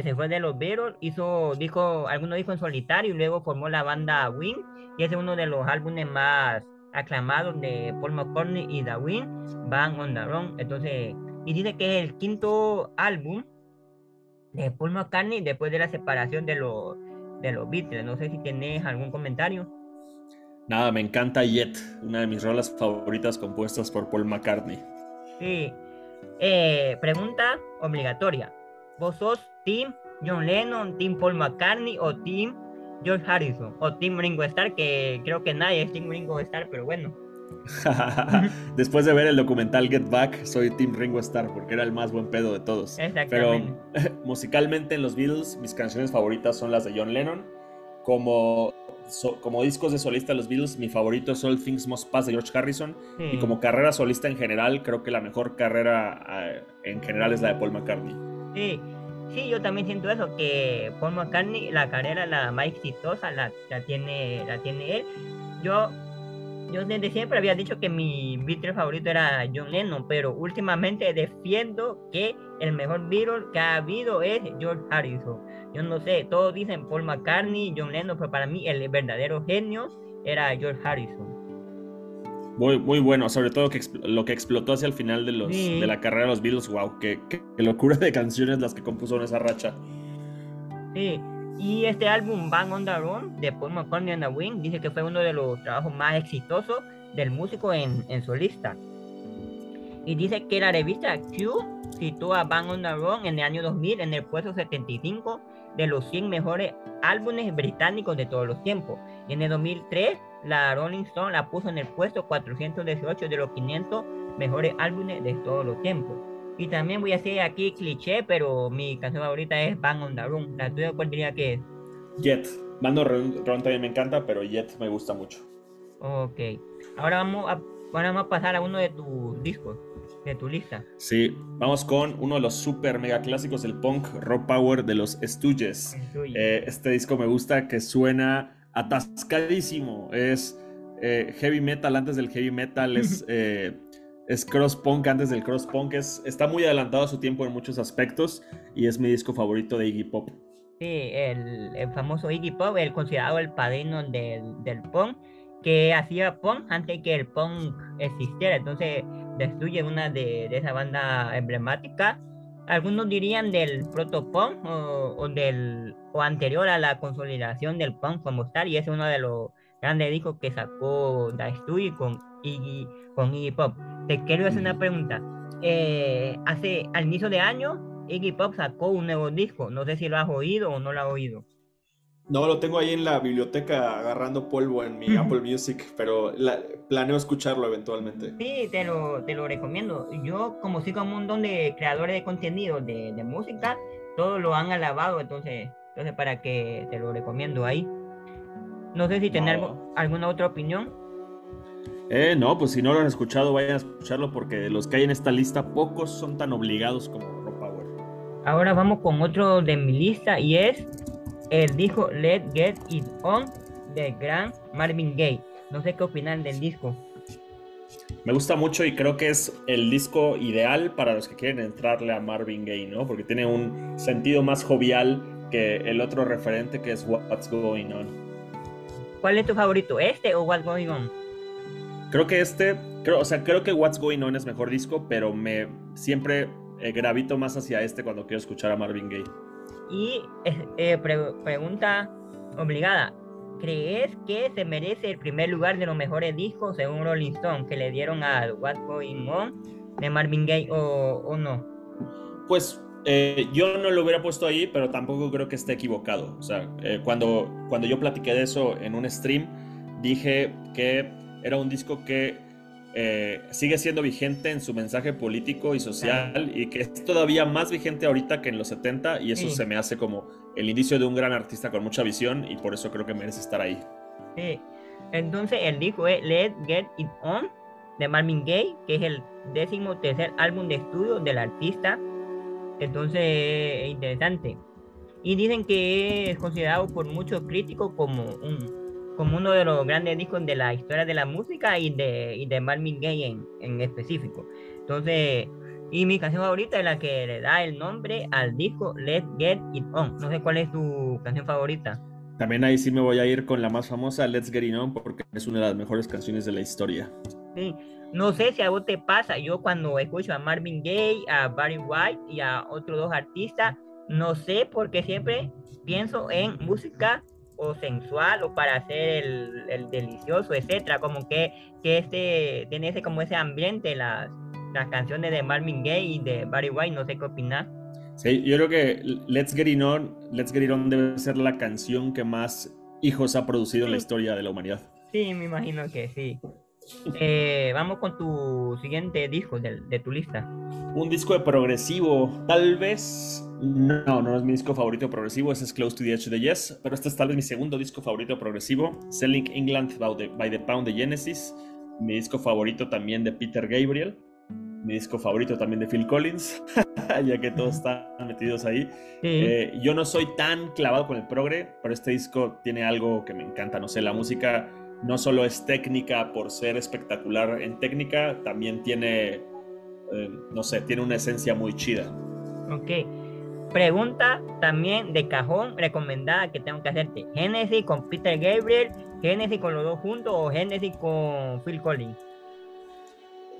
se fue de los Beatles, hizo dijo, algunos discos en solitario y luego formó la banda Wings, y ese es uno de los álbumes más aclamados de Paul McCartney y Darwin van on the run. Entonces, y dice que es el quinto álbum de Paul McCartney después de la separación de los, de los Beatles. No sé si tienes algún comentario. Nada, me encanta Yet, una de mis rolas favoritas compuestas por Paul McCartney. Sí. Eh, pregunta obligatoria. ¿Vos sos Team John Lennon, Team Paul McCartney o Team George Harrison o Tim Ringo Starr, que creo que nadie es Tim Ringo Starr, pero bueno. (laughs) Después de ver el documental Get Back, soy Tim Ringo Starr porque era el más buen pedo de todos. Pero (laughs) musicalmente en los Beatles, mis canciones favoritas son las de John Lennon. Como, como discos de solista de los Beatles, mi favorito es All Things Must Pass de George Harrison. Y como carrera solista en general, creo que la mejor carrera eh, en general es la de Paul McCartney. Sí, Sí, yo también siento eso, que Paul McCartney, la carrera la más exitosa la, la, tiene, la tiene él. Yo, yo desde siempre había dicho que mi Beatle favorito era John Lennon, pero últimamente defiendo que el mejor Beatle que ha habido es George Harrison. Yo no sé, todos dicen Paul McCartney, John Lennon, pero para mí el verdadero genio era George Harrison. Muy, muy bueno, sobre todo que lo que explotó hacia el final de, los, de la carrera de los Beatles. Wow, qué, locura de canciones las que compuso en esa racha. Sí, y este álbum, Bang on the Run, de Paul McCartney and the Wing, dice que fue uno de los trabajos más exitosos del músico en, en solista. Y dice que la revista Q sitúa Bang on the Run en el año 2000 en el puesto 75 de los 100 mejores álbumes británicos de todos los tiempos. Y en el 2003 la Rolling Stone la puso en el puesto 418 de los 500 mejores álbumes de todos los tiempos. Y también voy a hacer aquí cliché, pero mi canción favorita es Bang on the Room. ¿La tuya cuál diría que es? Jet. Band on the Room también me encanta, pero Jet me gusta mucho. Ok. Ahora vamos a, vamos a pasar a uno de tus discos, de tu lista. Sí, vamos con uno de los super mega clásicos del punk, Rock Power de los Stooges. Eh, este disco me gusta que suena atascadísimo. Es eh, heavy metal antes del heavy metal, es... (laughs) Eh, es cross punk antes del cross punk. Es, está muy adelantado a su tiempo en muchos aspectos y es mi disco favorito de Iggy Pop. Sí, el, famoso Iggy Pop, el considerado el padrino del, del punk, que hacía punk antes que el punk existiera. Entonces destruye una de, de esa banda emblemática. Algunos dirían del proto punk o, o, del o anterior a la consolidación del punk como tal y es uno de los grandes discos que sacó Da Studio con Iggy, con Iggy Pop. Te quiero hacer una pregunta. Eh, hace al inicio de año, Iggy Pop sacó un nuevo disco. No sé si lo has oído o no lo has oído. No, lo tengo ahí en la biblioteca agarrando polvo en mi (laughs) Apple Music, pero planeo escucharlo eventualmente. Sí, te lo, te lo recomiendo. Yo, como sigo un montón de creadores de contenido de, de música, todos lo han alabado, entonces, entonces para que te lo recomiendo ahí. No sé si tener alguna otra opinión. Eh, no, pues si no lo han escuchado, vayan a escucharlo porque los que hay en esta lista, pocos son tan obligados como Rock Power. Ahora vamos con otro de mi lista y es el disco Let's Get It On de gran Marvin Gaye. No sé qué opinan del disco. Me gusta mucho y creo que es el disco ideal para los que quieren entrarle a Marvin Gaye, ¿no? Porque tiene un sentido más jovial que el otro referente que es What's Going On. ¿Cuál es tu favorito? ¿Este o What's Going On? Creo que este, creo, o sea, creo que What's Going On es mejor disco, pero me siempre eh, gravito más hacia este cuando quiero escuchar a Marvin Gaye. Y eh, eh, pregunta obligada, ¿crees que se merece el primer lugar de los mejores discos según Rolling Stone que le dieron a What's Going On de Marvin Gaye o, o no? Pues eh, yo no lo hubiera puesto ahí, pero tampoco creo que esté equivocado. O sea, eh, cuando, cuando yo platiqué de eso en un stream, dije que era un disco que eh, sigue siendo vigente en su mensaje político y social y que es todavía más vigente ahorita que en los 70 y eso se me hace como el inicio de un gran artista con mucha visión y por eso creo que merece estar ahí. Sí, entonces el disco es Let's Get It On de Marvin Gaye, que es el décimo tercer álbum de estudio del artista entonces, interesante. Y dicen que es considerado por muchos críticos como, un, como uno de los grandes discos de la historia de la música y de, y de Marvin Gaye en, en específico. Entonces, y mi canción favorita es la que le da el nombre al disco Let's Get It On. No sé cuál es tu canción favorita. También ahí sí me voy a ir con la más famosa, Let's Get It On, porque es una de las mejores canciones de la historia. Sí, no sé si a vos te pasa, yo cuando escucho a Marvin Gaye, a Barry White y a otros dos artistas, no sé por qué siempre pienso en música o sensual o para hacer el, delicioso, etcétera, como que, que este tiene ese como ese ambiente las, las canciones de Marvin Gaye y de Barry White, no sé qué opinas. Sí, yo creo que Let's Get It On, Let's Get It On debe ser la canción que más hijos ha producido en la historia de la humanidad. Sí, me imagino que sí. Eh, vamos con tu siguiente disco de, de, tu lista. Un disco de progresivo, tal vez. No, no es mi disco favorito progresivo, ese es Close to the Edge de Yes, pero este es tal vez mi segundo disco favorito progresivo, Selling England by the, by the Pound de Genesis, mi disco favorito también de Peter Gabriel, mi disco favorito también de Phil Collins, (laughs) ya que todos están metidos ahí. Eh, yo no soy tan clavado con el progre, pero este disco tiene algo que me encanta, no sé, la música no solo es técnica por ser espectacular en técnica, también tiene, eh, no sé, tiene una esencia muy chida. Ok. Pregunta también de cajón recomendada que tengo que hacerte. Genesis con Peter Gabriel, Genesis con los dos juntos o Genesis con Phil Collins.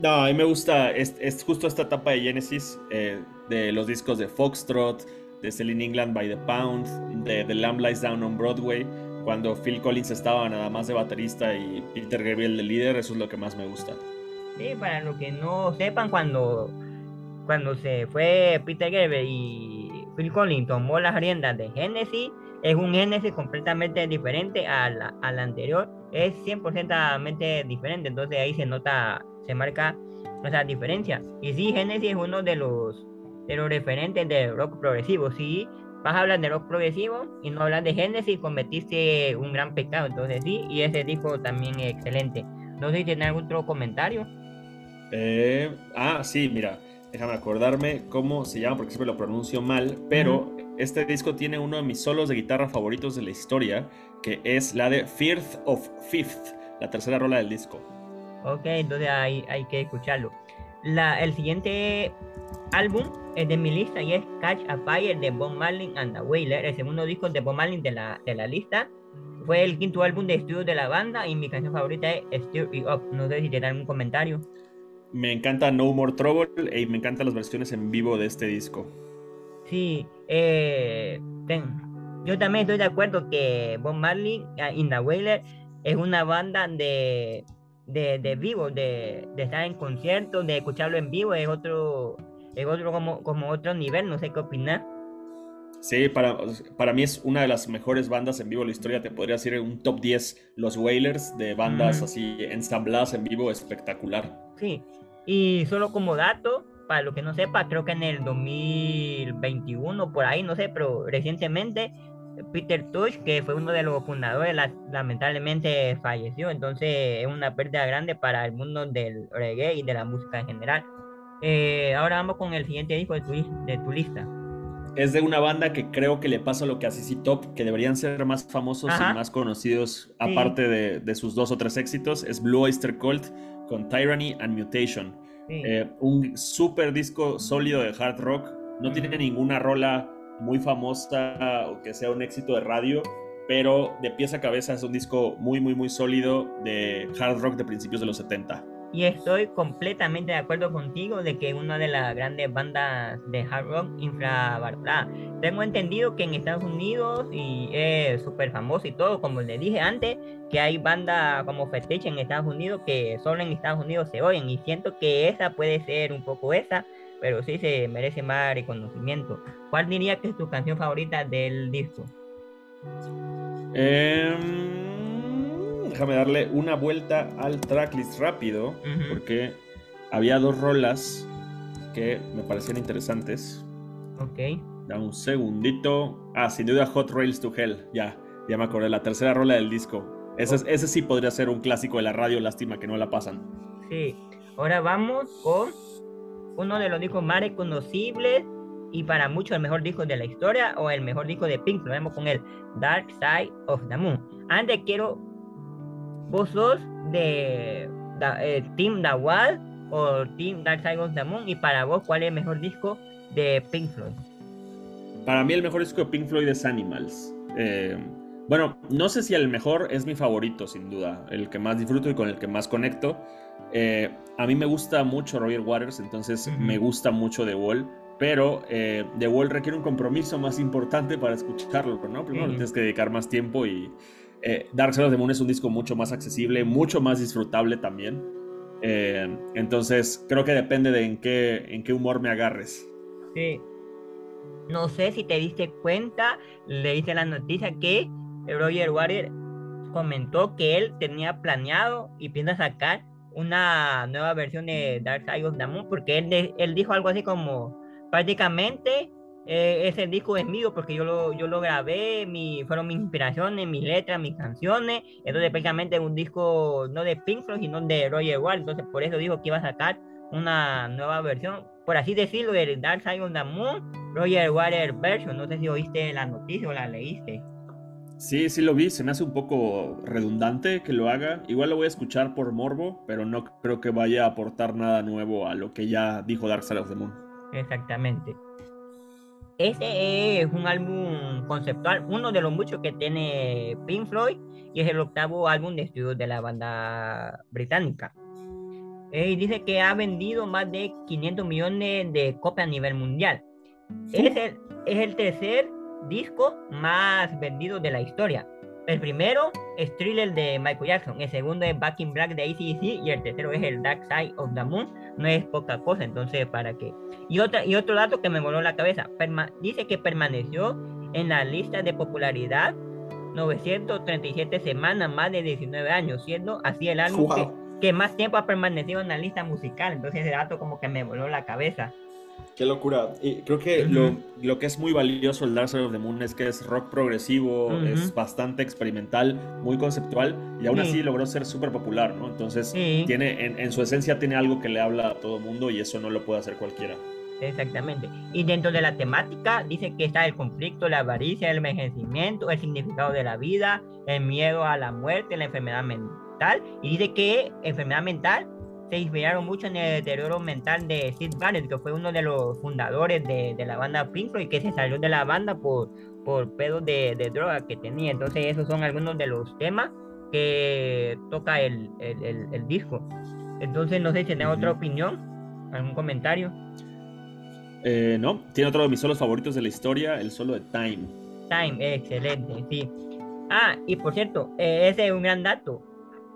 No, a mí me gusta, es, justo esta etapa de Genesis, eh, de los discos de Foxtrot, de Selling England by the Pound, de The Lamb Lies Down on Broadway cuando Phil Collins estaba nada más de baterista y Peter Gabriel de líder, eso es lo que más me gusta. Sí, para los que no sepan, cuando, cuando se fue Peter Gabriel y Phil Collins tomó las riendas de Genesis, es un Genesis completamente diferente al, al anterior, es 100% diferente, entonces ahí se nota, se marca esa diferencia. Y sí, Genesis es uno de los, de los referentes del rock progresivo. Sí, vas a hablar de rock progresivo y no hablas de Genesis, cometiste un gran pecado. Entonces sí, y ese disco también es excelente. No sé si tiene algún otro comentario. Eh, ah, sí, mira, déjame acordarme cómo se llama porque siempre lo pronuncio mal, pero este disco tiene uno de mis solos de guitarra favoritos de la historia, que es la de Fifth of Fifth, la tercera rola del disco. Ok, entonces hay, hay que escucharlo. La, el siguiente álbum es de mi lista y es Catch a Fire de Bob Marley and the Wailer, el segundo disco de Bob Marley de la, de la lista. Fue el quinto álbum de estudio de la banda y mi canción favorita es Stir It Up. No sé si te dan algún comentario. Me encanta No More Trouble y me encantan las versiones en vivo de este disco. Sí, eh, yo también estoy de acuerdo que Bob Marley y The Wailer es una banda de de, vivo, de, estar en conciertos, de escucharlo en vivo, es otro, es otro como, como otro nivel, no sé qué opinar. Sí, para, para mí es una de las mejores bandas en vivo de la historia. Te podría decir un top 10 los Wailers de bandas así ensambladas en vivo espectacular. Sí, y solo como dato, para lo que no sepa, creo que en el 2021, por ahí, no sé, pero recientemente Peter Tush, que fue uno de los fundadores, lamentablemente falleció, entonces es una pérdida grande para el mundo del reggae y de la música en general. Eh, ahora vamos con el siguiente disco de tu, de tu lista. Es de una banda que creo que le pasa lo que a CC Top, que deberían ser más famosos y más conocidos, aparte de, sus dos o tres éxitos, es Blue Oyster Cult con Tyranny and Mutation. Eh, un super disco sólido de hard rock, no tiene ninguna rola muy famosa o que sea un éxito de radio, pero de pieza a cabeza es un disco muy, muy, muy sólido de hard rock de principios de los 70. Y estoy completamente de acuerdo contigo de que una de las grandes bandas de hard rock infravalorada. Tengo entendido que en Estados Unidos y es súper famoso y todo, como le dije antes, que hay bandas como Fetiche en Estados Unidos que solo en Estados Unidos se oyen y siento que esa puede ser un poco esa, pero sí se merece más reconocimiento. ¿Cuál diría que es tu canción favorita del disco? Em, déjame darle una vuelta al tracklist rápido, porque había dos rolas que me parecían interesantes. Ok. Da un segundito. Ah, sin duda Hot Rails to Hell. Ya, ya me acordé. La tercera rola del disco. Ese, ese sí podría ser un clásico de la radio. Lástima que no la pasan. Sí. Ahora vamos con uno de los discos más reconocibles y para muchos el mejor disco de la historia o el mejor disco de Pink. Lo vemos con el Dark Side of the Moon. Antes quiero, vos sos de, eh, Team The Wall o Team Dark Side of the Moon y para vos, ¿cuál es el mejor disco de Pink Floyd? Para mí el mejor disco de Pink Floyd es Animals. Eh, bueno, no sé si el mejor es mi favorito, sin duda, el que más disfruto y con el que más conecto. Eh, a mí me gusta mucho Roger Waters, entonces me gusta mucho The Wall, pero eh, The Wall requiere un compromiso más importante para escucharlo, ¿no? Primero tienes que dedicar más tiempo y eh, Dark Side of the Moon es un disco mucho más accesible, mucho más disfrutable también. entonces creo que depende de en qué, en qué humor me agarres. Sí. No sé si te diste cuenta, leíste la noticia que Roger Waters comentó que él tenía planeado y piensa sacar una nueva versión de Dark Side of the Moon, porque él, él dijo algo así como, prácticamente eh, ese disco es mío porque yo lo, yo lo grabé, mi, fueron mis inspiraciones, mis letras, mis canciones, entonces prácticamente un disco no de Pink Floyd, sino de Roger Waters, entonces por eso dijo que iba a sacar una nueva versión, por así decirlo, de Dark Side of the Moon, Roger Waters version, no sé si oíste la noticia o la leíste. Sí, sí lo vi, se me hace un poco redundante que lo haga. Igual lo voy a escuchar por morbo, pero no creo que vaya a aportar nada nuevo a lo que ya dijo Dark Side of the Moon. Exactamente. Este es un álbum conceptual, uno de los muchos que tiene Pink Floyd y es el octavo álbum de estudio de la banda británica. Y dice que ha vendido más de 500 millones de copias a nivel mundial. Es el, es el tercer disco más vendido de la historia. El primero es Thriller de Michael Jackson, el segundo es Back in Black de ACDC y el tercero es el Dark Side of the Moon. No es poca cosa, entonces, ¿para qué? Y, otra, y otro dato que me voló la cabeza, dice que permaneció en la lista de popularidad 937 semanas, más de 19 años, siendo así el álbum, que, que más tiempo ha permanecido en la lista musical. Entonces ese dato como que me voló la cabeza. Qué locura. Y creo que lo, lo, que es muy valioso el Dark Side of the Moon es que es rock progresivo, es bastante experimental, muy conceptual y aún así logró ser súper popular, ¿no? Entonces, tiene, en, en, su esencia tiene algo que le habla a todo mundo y eso no lo puede hacer cualquiera. Exactamente. Y dentro de la temática dice que está el conflicto, la avaricia, el envejecimiento, el significado de la vida, el miedo a la muerte, la enfermedad mental. Y dice que enfermedad mental se inspiraron mucho en el deterioro mental de Sid Barrett, que fue uno de los fundadores de, de la banda Pink Floyd, que se salió de la banda por, por pedos de, de, droga que tenía. Entonces esos son algunos de los temas que toca el, el, el, disco. Entonces no sé si tiene otra opinión, algún comentario. Eh, no, tiene otro de mis solos favoritos de la historia, el solo de Time. Time, excelente, sí. Ah, y por cierto, eh, ese es un gran dato.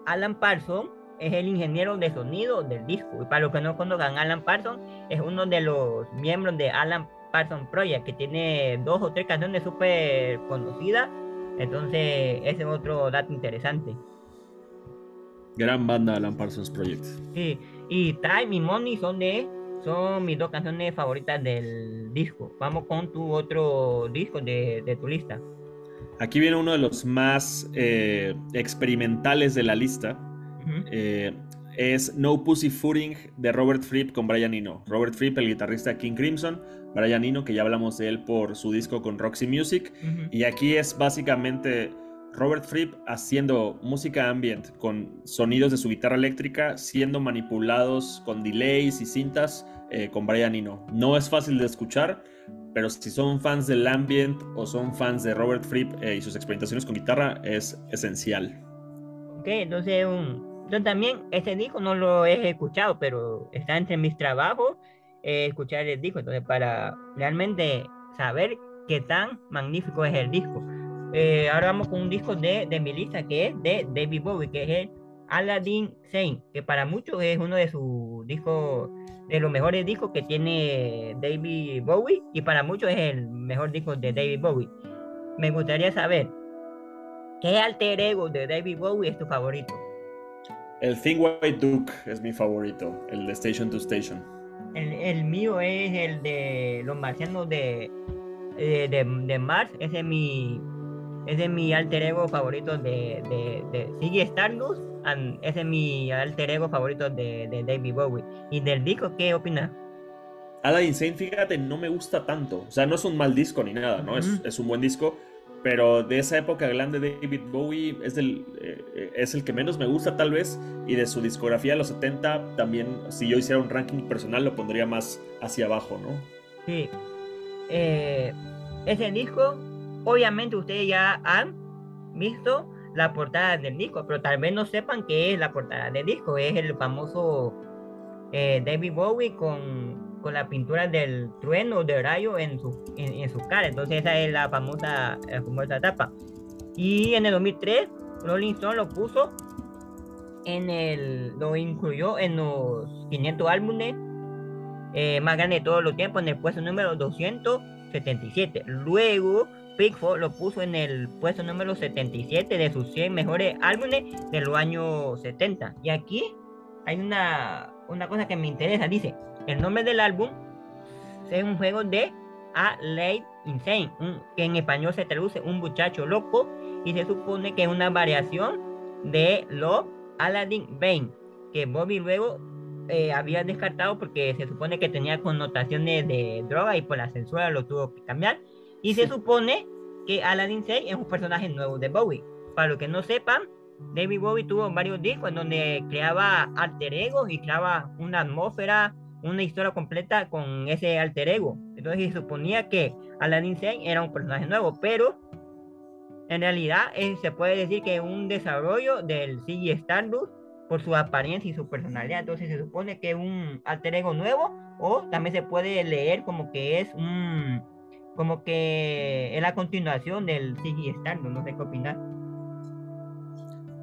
Alan Parsons es el ingeniero de sonido del disco. Y para los que no conozcan, Alan Parsons es uno de los miembros de Alan Parsons Project, que tiene dos o tres canciones súper conocidas. Entonces, ese es otro dato interesante. Gran banda Alan Parsons Project. Sí, y Time y Money son de son mis dos canciones favoritas del disco. Vamos con tu otro disco de, de tu lista. Aquí viene uno de los más eh, experimentales de la lista. Eh, es No Pussy Footing de Robert Fripp con Brian Eno. Robert Fripp, el guitarrista de King Crimson. Brian Eno, que ya hablamos de él por su disco con Roxy Music. Y aquí es básicamente Robert Fripp haciendo música ambient con sonidos de su guitarra eléctrica siendo manipulados con delays y cintas eh, con Brian Eno. No es fácil de escuchar, pero si son fans del ambient o son fans de Robert Fripp eh, y sus experimentaciones con guitarra, es esencial. Ok, entonces yo también este disco no lo he escuchado, pero está entre mis trabajos eh, escuchar el disco, entonces para realmente saber qué tan magnífico es el disco. ahora vamos con un disco de, de mi lista que es de David Bowie, que es el Aladdin Sane, que para muchos es uno de sus discos de los mejores discos que tiene David Bowie y para muchos es el mejor disco de David Bowie. Me gustaría saber, ¿qué alter ego de David Bowie es tu favorito? El Thing White Duke es mi favorito, el de Station to Station. El, mío es el de los marcianos de, de, de, Mars, ese es mi, ese es mi alter ego favorito de, de, de Ziggy Stardust ese es mi alter ego favorito de, de David Bowie. ¿Y del disco qué opinas? Aladdin Insane, fíjate, no me gusta tanto. O sea, no es un mal disco ni nada, ¿no? es, es, un buen disco. Pero de esa época grande de David Bowie es, del, eh, es el que menos me gusta tal vez. Y de su discografía de los 70 también, si yo hiciera un ranking personal, lo pondría más hacia abajo, ¿no? Sí. Eh, ese disco, obviamente ustedes ya han visto la portada del disco, pero tal vez no sepan qué es la portada del disco. Es el famoso eh, David Bowie con, con, la pintura del trueno de rayo en su, en, su cara. Entonces esa es la famosa, famosa etapa. Y en el 2003, Rolling Stone lo puso en el, lo incluyó en los 500 álbumes eh, más grandes de todos los tiempos en el puesto número 277. Luego Pickford lo puso en el puesto número 77 de sus 100 mejores álbumes de los años 70. Y aquí hay una, una cosa que me interesa. Dice, el nombre del álbum es un juego de A Late Insane, que en español se traduce un muchacho loco y se supone que es una variación de Love Aladdin Bane, que Bobby luego eh, había descartado porque se supone que tenía connotaciones de droga y por la censura lo tuvo que cambiar. Y se supone que Aladdin 6 es un personaje nuevo de Bowie. Para los que no sepan, David Bowie tuvo varios discos en donde creaba alter ego y creaba una atmósfera, una historia completa con ese alter ego. Entonces se suponía que Aladdin 6 era un personaje nuevo, pero en realidad eh, se puede decir que un desarrollo del CG Stardust por su apariencia y su personalidad. Entonces se supone que un alter ego nuevo o también se puede leer como que es un como que es la continuación del Ziggy Stardust, no sé qué opinar.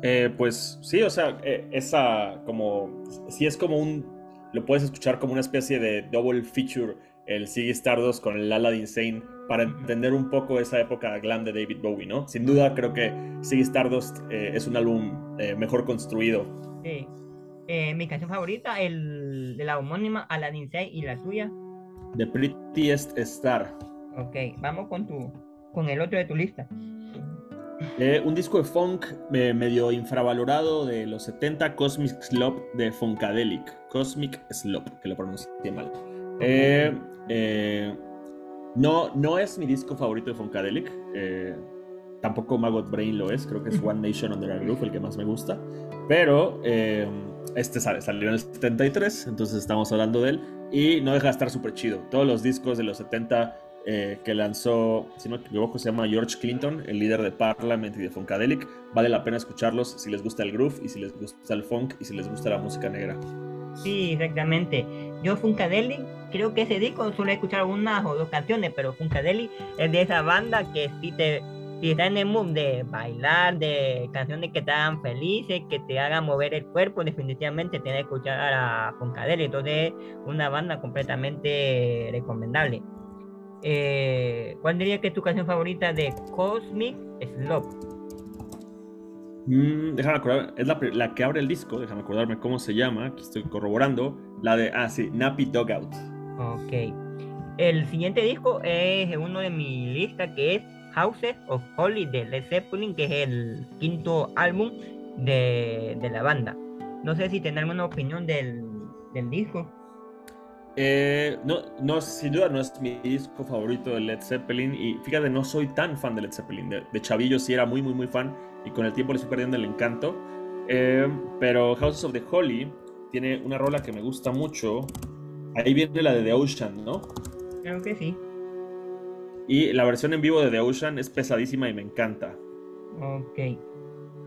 Eh, pues sí, o sea, eh, esa como, sí es como un, lo puedes escuchar como una especie de double feature, el Ziggy Stardust con el Aladdin Sane, para entender un poco esa época glam de David Bowie, ¿no? Sin duda creo que Ziggy Stardust eh, es un álbum mejor construido. Sí. eh, mi canción favorita, el de la homónima Aladdin 6 y la tuya. The Prettiest Star. Ok, vamos con tu con el otro de tu lista. Eh, un disco de funk medio infravalorado de los 70, Cosmic Slop de Funkadelic. Cosmic Slop, que lo pronuncié mal. Eh, eh, no, no es mi disco favorito de Funkadelic. tampoco Maggot Brain lo es. Creo que es One Nation Under a Groove el que más me gusta. Pero este sale, salió en el 73, entonces estamos hablando de él. Y no deja de estar súper chido. Todos los discos de los 70 eh, que lanzó, si no me equivoco, se llama George Clinton, el líder de Parliament y de Funkadelic. Vale la pena escucharlos si les gusta el groove y si les gusta el funk y si les gusta la música negra. Sí, exactamente. Yo Funkadelic, creo que ese disco solo he escuchado unas o dos canciones, pero Funkadelic es de esa banda que si te si está en el mood de bailar, de canciones que te hagan felices, que te hagan mover el cuerpo, definitivamente tienes que escuchar a Funkadelic. Entonces es una banda completamente recomendable. Eh, ¿Cuál diría que es tu canción favorita de Cosmic Slop? Mm, déjame acordar, es la, que abre el disco, déjame acordarme cómo se llama, aquí estoy corroborando. La de, ah, sí, Nappy Dogout. Ok. El siguiente disco es uno de mi lista que es Houses of Holy de Led Zeppelin, que es el quinto álbum de, la banda. No sé si tenés alguna opinión del, del disco. Eh, no, no, sin duda no es mi disco favorito de Led Zeppelin y fíjate, no soy tan fan de Led Zeppelin. De, chavillo sí era muy, muy, muy fan y con el tiempo le estoy perdiendo el encanto. Eh, pero Houses of the Holy tiene una rola que me gusta mucho. Ahí viene la de The Ocean, ¿no? Creo que sí. Y la versión en vivo de The Ocean es pesadísima y me encanta. Ok.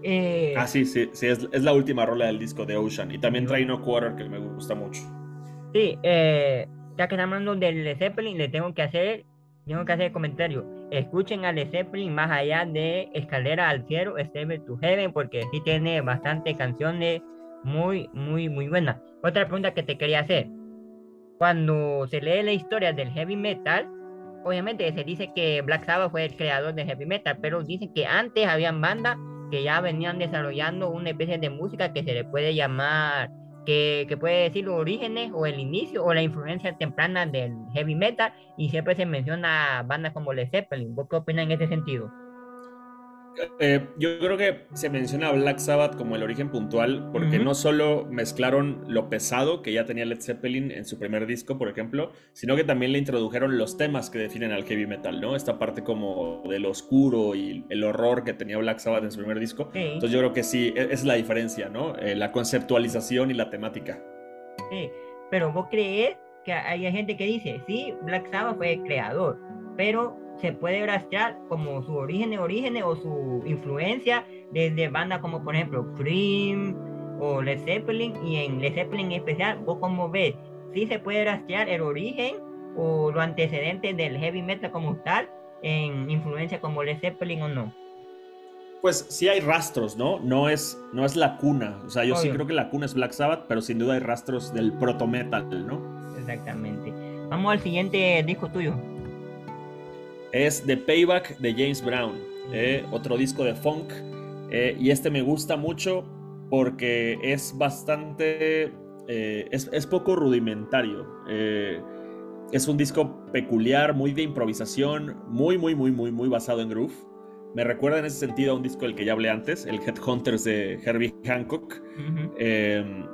Eh, ah, sí, sí, sí es, la última rola del disco The Ocean. Y también trae No Quarter que me gusta mucho. Sí, eh, ya que estamos hablando del Led Zeppelin, le tengo que hacer, tengo que hacer el comentario. Escuchen a Led Zeppelin más allá de Escalera al Cielo, Stable to Heaven, porque sí tiene bastantes canciones muy, muy, muy buenas. Otra pregunta que te quería hacer. Cuando se lee la historia del heavy metal, obviamente se dice que Black Sabbath fue el creador del heavy metal, pero dicen que antes habían bandas que ya venían desarrollando una especie de música que se le puede llamar que, puede decir los orígenes o el inicio o la influencia temprana del heavy metal y siempre se menciona bandas como Led Zeppelin. ¿Vos qué opinas en ese sentido? Eh, yo creo que se menciona Black Sabbath como el origen puntual, porque no solo mezclaron lo pesado que ya tenía Led Zeppelin en su primer disco, por ejemplo, sino que también le introdujeron los temas que definen al heavy metal, ¿no? Esta parte como del oscuro y el horror que tenía Black Sabbath en su primer disco. Entonces yo creo que sí, e, es la diferencia, ¿no? Eh, la conceptualización y la temática. Sí, pero vos crees que hay gente que dice, sí, Black Sabbath fue el creador, pero se puede rastrear como su origen, origen o su influencia desde bandas como por ejemplo Cream o Led Zeppelin y en Led Zeppelin en especial, vos como ves, si se puede rastrear el origen o los antecedentes del heavy metal como tal en influencia como Led Zeppelin o no. Pues sí hay rastros, ¿no? No es, no es la cuna. O sea, yo sí creo que la cuna es Black Sabbath, pero sin duda hay rastros del proto metal, ¿no? Exactamente. Vamos al siguiente disco tuyo es The Payback de James Brown, eh, otro disco de funk. Eh, y este me gusta mucho porque es bastante, eh, es, poco rudimentario. es un disco peculiar, muy de improvisación, muy, muy, muy, muy, muy basado en groove. Me recuerda en ese sentido a un disco del que ya hablé antes, el Headhunters de Herbie Hancock. Em,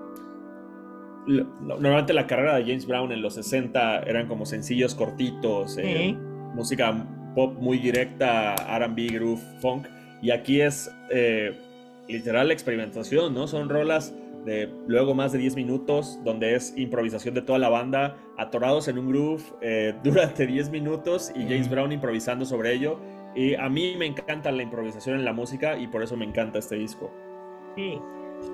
normalmente la carrera de James Brown en los 60 eran como sencillos cortitos, música pop muy directa, RB, groove, funk. Y aquí es eh, literal la experimentación, ¿no? Son rolas de luego más de 10 minutos, donde es improvisación de toda la banda, atorados en un groove eh, (laughs) durante 10 minutos y James Brown improvisando sobre ello. Y a mí me encanta la improvisación en la música y por eso me encanta este disco. Sí,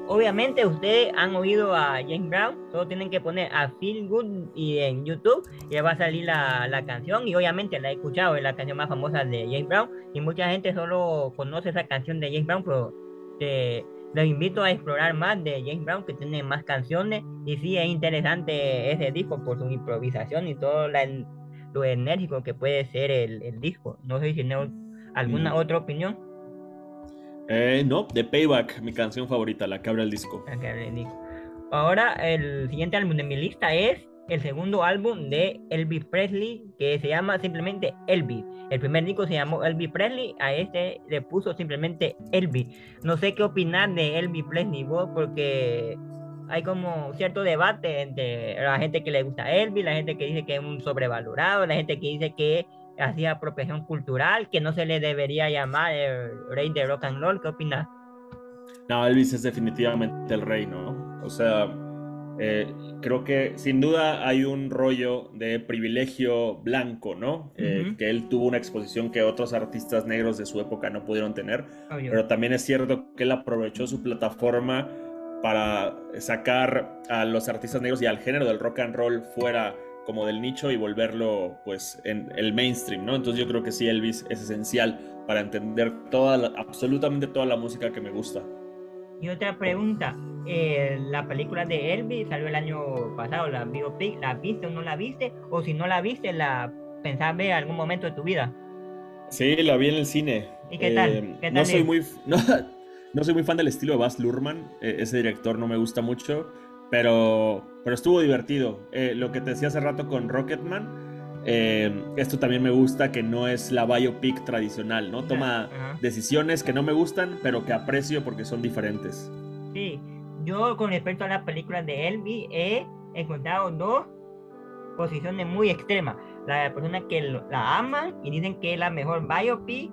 Obviamente ustedes han oído a James Brown, solo tienen que poner a Feel Good y en YouTube ya va a salir la, la, canción. Y obviamente la he escuchado, es la canción más famosa de James Brown. Y mucha gente solo conoce esa canción de James Brown, pero te, los invito a explorar más de James Brown que tiene más canciones. Y sí es interesante ese disco por su improvisación y todo lo enérgico que puede ser el, el disco. No sé si tiene alguna otra opinión. Eh, no, The Payback, mi canción favorita, la que abre el disco. La que abre el disco. ahora el siguiente álbum de mi lista es el segundo álbum de Elvis Presley, que se llama simplemente Elvis. El primer disco se llamó Elvis Presley, a este le puso simplemente Elvis. No sé qué opinar de Elvis Presley vos, porque hay como cierto debate entre la gente que le gusta Elvis, la gente que dice que es un sobrevalorado, la gente que dice que hacía apropiación cultural, que no se le debería llamar el rey de rock and roll. ¿Qué opinas? No, Elvis es definitivamente el rey, ¿no? O sea, eh, creo que sin duda hay un rollo de privilegio blanco, ¿no? Eh, que él tuvo una exposición que otros artistas negros de su época no pudieron tener. Pero también es cierto que él aprovechó su plataforma para sacar a los artistas negros y al género del rock and roll fuera como del nicho y volverlo pues en el mainstream, ¿no? Entonces yo creo que sí, Elvis es esencial para entender toda absolutamente toda la música que me gusta. Y otra pregunta, eh, la película de Elvis salió el año pasado, la biopic, ¿la viste o no la viste? O si no la viste, ¿la pensás ver algún momento de tu vida? Sí, la vi en el cine. ¿Y qué tal? Eh, ¿Qué tal (laughs) no, soy muy, no, soy muy fan del estilo de Baz Luhrmann, eh, ese director no me gusta mucho, pero, pero estuvo divertido. lo que te decía hace rato con Rocketman, esto también me gusta que no es la biopic tradicional, ¿no? Toma decisiones que no me gustan, pero que aprecio porque son diferentes. Sí, yo con respecto a las películas de Elvis he encontrado dos posiciones muy extremas. La persona que la aman y dicen que es la mejor biopic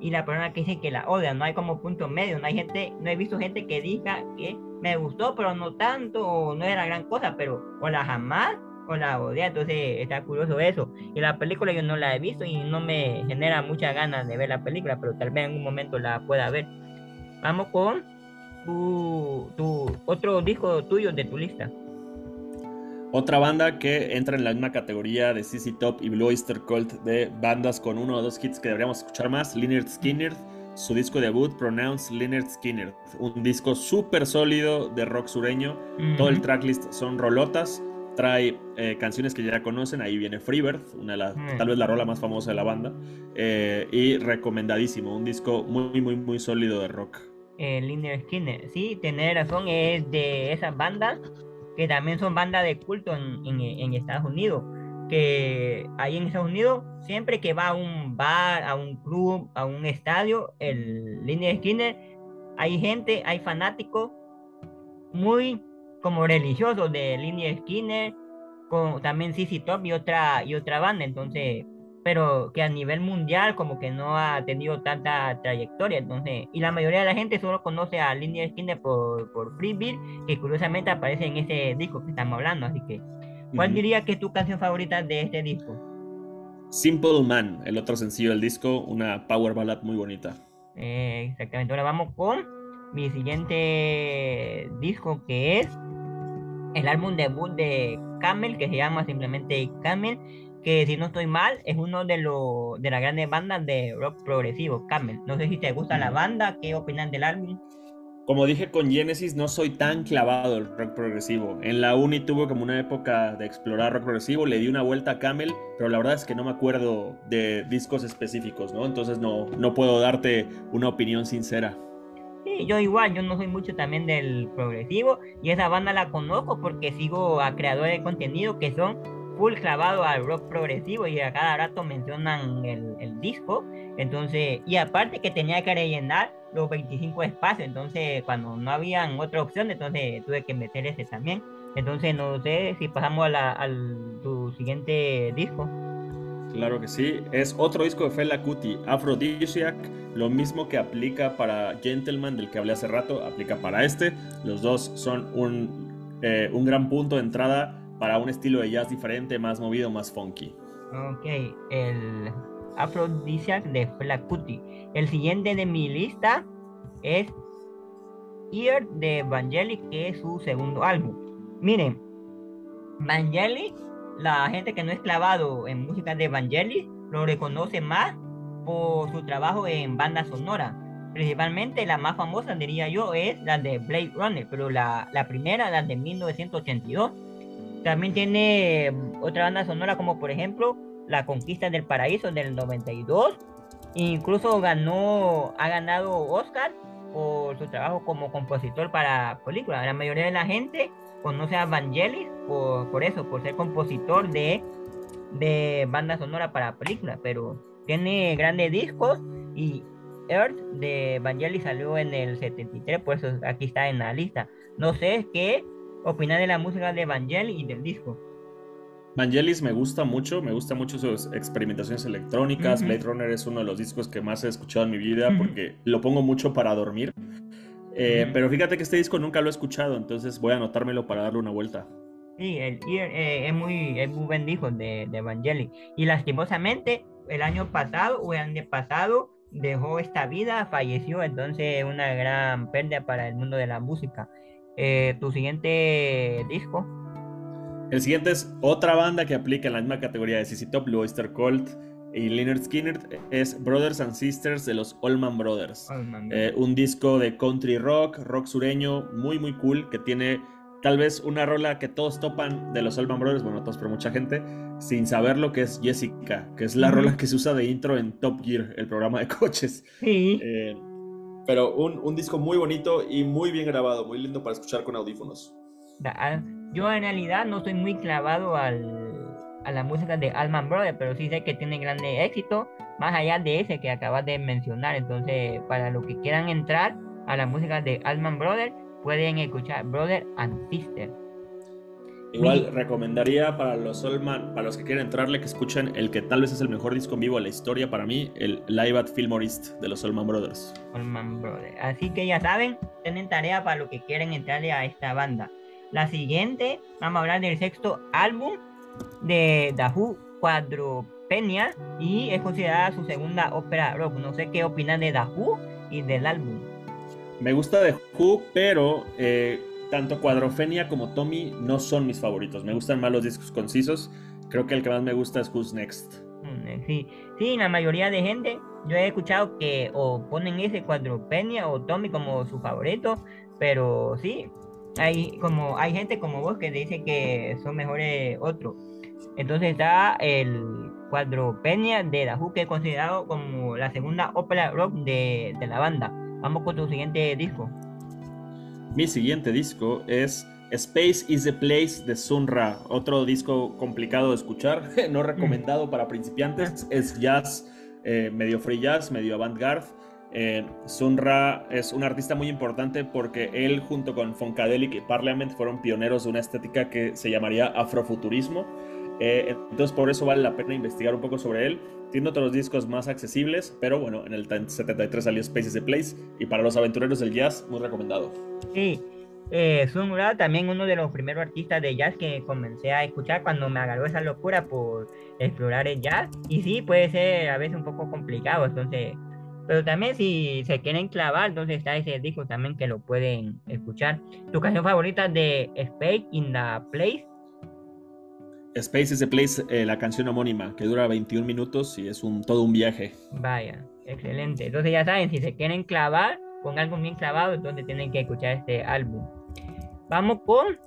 y la persona que dice que la odian. No hay como punto medio. No hay gente, no he visto gente que diga que me gustó, pero no tanto, no era gran cosa, pero o la jamás o la odia. Entonces está curioso eso. Y la película yo no la he visto y no me genera muchas ganas de ver la película, pero tal vez en un momento la pueda ver. Vamos con tu, otro disco tuyo de tu lista. Otra banda que entra en la misma categoría de CC Top y Blue Oyster Cult de bandas con uno o dos hits que deberíamos escuchar más, Lynyrd Skinner, su disco debut, Pronounce Lynyrd Skinner, un disco súper sólido de rock sureño, todo el tracklist son rolotas, trae eh, canciones que ya conocen, ahí viene Freebird, una de las, tal vez la rola más famosa de la banda, eh, y recomendadísimo, un disco muy, muy, muy sólido de rock. Eh, Skinner. Sí, tener razón, es de esas bandas que también son bandas de culto en, Estados Unidos. Que ahí en Estados Unidos, siempre que va a un bar, a un club, a un estadio, el Linear Skinner, hay gente, hay fanáticos muy como religiosos de Linear Skinner, con también CC Top y otra, y otra banda. Entonces, pero que a nivel mundial como que no ha tenido tanta trayectoria. Entonces, y la mayoría de la gente solo conoce a Lindy Skinner por, por Free Beat, que curiosamente aparece en ese disco que estamos hablando. Así que, ¿cuál diría que es tu canción favorita de este disco? Simple Man, el otro sencillo del disco, una power ballad muy bonita. Eh, exactamente. Ahora vamos con mi siguiente disco que es el álbum debut de Camel, que se llama simplemente Camel que si no estoy mal, es uno de, los de las grandes bandas de rock progresivo, Camel. No sé si te gusta la banda, ¿qué opinan del álbum? Como dije con Genesis, no soy tan clavado el rock progresivo. En la uni tuve como una época de explorar rock progresivo, le di una vuelta a Camel, pero la verdad es que no me acuerdo de discos específicos, ¿no? Entonces no, no puedo darte una opinión sincera. Sí, yo igual, yo no soy mucho también del progresivo y esa banda la conozco porque sigo a creadores de contenido que son full clavado al rock progresivo y a cada rato mencionan el, el, disco. Entonces, y aparte que tenía que rellenar los 25 espacios, entonces cuando no habían otra opción, entonces tuve que meter ese también. Entonces, no sé si pasamos a la, al tu siguiente disco. Claro que sí, es otro disco de Fela Kuti, Aphrodisiac, lo mismo que aplica para Gentleman, del que hablé hace rato, aplica para este. Los dos son un, eh, un gran punto de entrada para un estilo de jazz diferente, más movido, más funky. Ok, el Aphrodisiac de Flacuti. El siguiente de mi lista es Ear de Vangelis, que es su segundo álbum. Miren, Vangelis, la gente que no es clavado en música de Vangelis, lo reconoce más por su trabajo en banda sonora. Principalmente la más famosa, diría yo, es la de Blade Runner, pero la primera, la de 1982 también tiene mm, otra banda sonora como por ejemplo La Conquista del Paraíso del 92. Incluso ganó, ha ganado Oscar por su trabajo como compositor para películas. La mayoría de la gente conoce a Vangelis por, por eso, por ser compositor de, de banda sonora para películas, pero tiene grandes discos y Earth de Vangelis salió en el 73, por eso aquí está en la lista. No sé qué opinan de la música de Vangelis y del disco. Vangelis me gusta mucho, me gusta mucho sus experimentaciones electrónicas. Blade Runner es uno de los discos que más he escuchado en mi vida porque lo pongo mucho para dormir. Eh, pero fíjate que este disco nunca lo he escuchado, entonces voy a anotármelo para darle una vuelta. Sí, el eh, es, muy, es muy buen disco de, de Vangelis. Y lastimosamente, el año pasado o el año pasado dejó esta vida, falleció, entonces una gran pérdida para el mundo de la música. Eh, tu siguiente disco. El siguiente es otra banda que aplica en la misma categoría de CC Top, Blue Oyster Cult y Leonard Skinner, es Brothers and Sisters de los Allman Brothers. Eh, un disco de country rock, rock sureño, muy muy cool, que tiene tal vez una rola que todos topan de los Allman Brothers, bueno, todos, pero mucha gente, sin saber lo que es Jessica, que es la rola que se usa de intro en Top Gear, el programa de coches. Sí. Eh, pero un, un, disco muy bonito y muy bien grabado, muy lindo para escuchar con audífonos. Ah, yo en realidad no estoy muy clavado al, a la música de Allman Brothers, pero sí sé que tiene grande éxito, más allá de ese que acabas de mencionar. Entonces, para los que quieran entrar a la música de Allman Brothers, pueden escuchar Brother and Sister. Igual recomendaría para los Allman, para los que quieren entrarle, que escuchen el que tal vez es el mejor disco en vivo de la historia para mí, el Live at Fillmore East de los Allman Brothers. Allman Brothers. Así que ya saben, tienen tarea para los que quieren entrarle a esta banda. La siguiente, vamos a hablar del sexto álbum de Dahu Cuadropenia y es considerada su segunda ópera rock. No sé qué opinan de Dahu y del álbum. Me gusta de Who, pero eh, tanto Cuadrofenia como Tommy no son mis favoritos. Me gustan más los discos concisos. Creo que el que más me gusta es Who's Next. Mm, sí, sí, la mayoría de gente, yo he escuchado que o ponen ese Cuadropenia o Tommy como su favorito, pero sí, hay como hay gente como vos que dice que son mejores otros. Entonces está el Cuadropenia de Dahu, que es considerado como la segunda ópera rock de, de la banda. Vamos con tu siguiente disco. Mi siguiente disco es Space is the Place de Sun Ra, otro disco complicado de escuchar, (laughs) no recomendado para principiantes, es jazz, eh, medio free jazz, medio avant-garde. Eh, Sun Ra es un artista muy importante porque él junto con Funkadelic y Parliament fueron pioneros de una estética que se llamaría afrofuturismo. Eh, entonces por eso vale la pena investigar un poco sobre él. Tiene otros discos más accesibles, pero bueno, en el 73 salió Space is the Place y para los aventureros del jazz, muy recomendado. Sí, eh, Sun Ra también uno de los primeros artistas de jazz que comencé a escuchar cuando me agarró esa locura por explorar el jazz. Y sí, puede ser a veces un poco complicado, entonces... Pero también si se quieren clavar, entonces está ese disco también que lo pueden escuchar. ¿Tu canción favorita de Space in the Place? Space is the Place, eh, la canción homónima, que dura 21 minutos y es un todo un viaje. Vaya, excelente. Entonces ya saben, si se quieren clavar, con algo bien clavado, entonces tienen que escuchar este álbum. Vamos con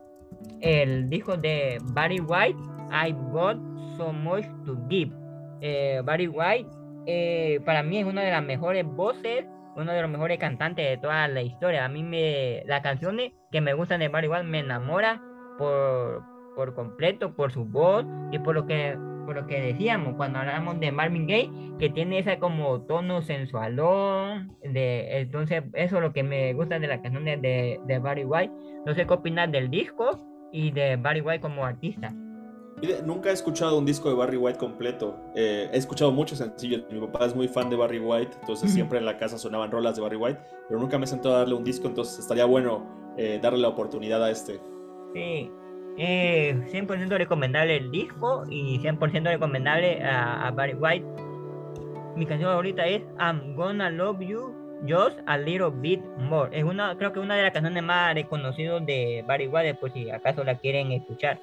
el disco de Barry White, I Got So Much to Give. Eh, Barry White eh, para mí es una de las mejores voces, uno de los mejores cantantes de toda la historia. A mí me, las canciones que me gustan de Barry White me enamora por, por completo, por su voz y por lo que por lo que decíamos cuando hablamos de Marvin Gaye, que tiene esa como tono sensualón, de, entonces eso es lo que me gusta de la canción de, de, Barry White. No sé qué opinas del disco y de Barry White como artista. Nunca he escuchado un disco de Barry White completo. Eh, he escuchado muchos sencillos. Mi papá es muy fan de Barry White, entonces siempre en la casa sonaban rolas de Barry White, pero nunca me sentado a darle un disco, entonces estaría bueno eh, darle la oportunidad a este. Sí, eh, 100% recomendable el disco y 100% recomendable a, Barry White. Mi canción favorita es I'm Gonna Love You Just a Little Bit More. Es una, creo que una de las canciones más reconocidas de Barry White, por si acaso la quieren escuchar.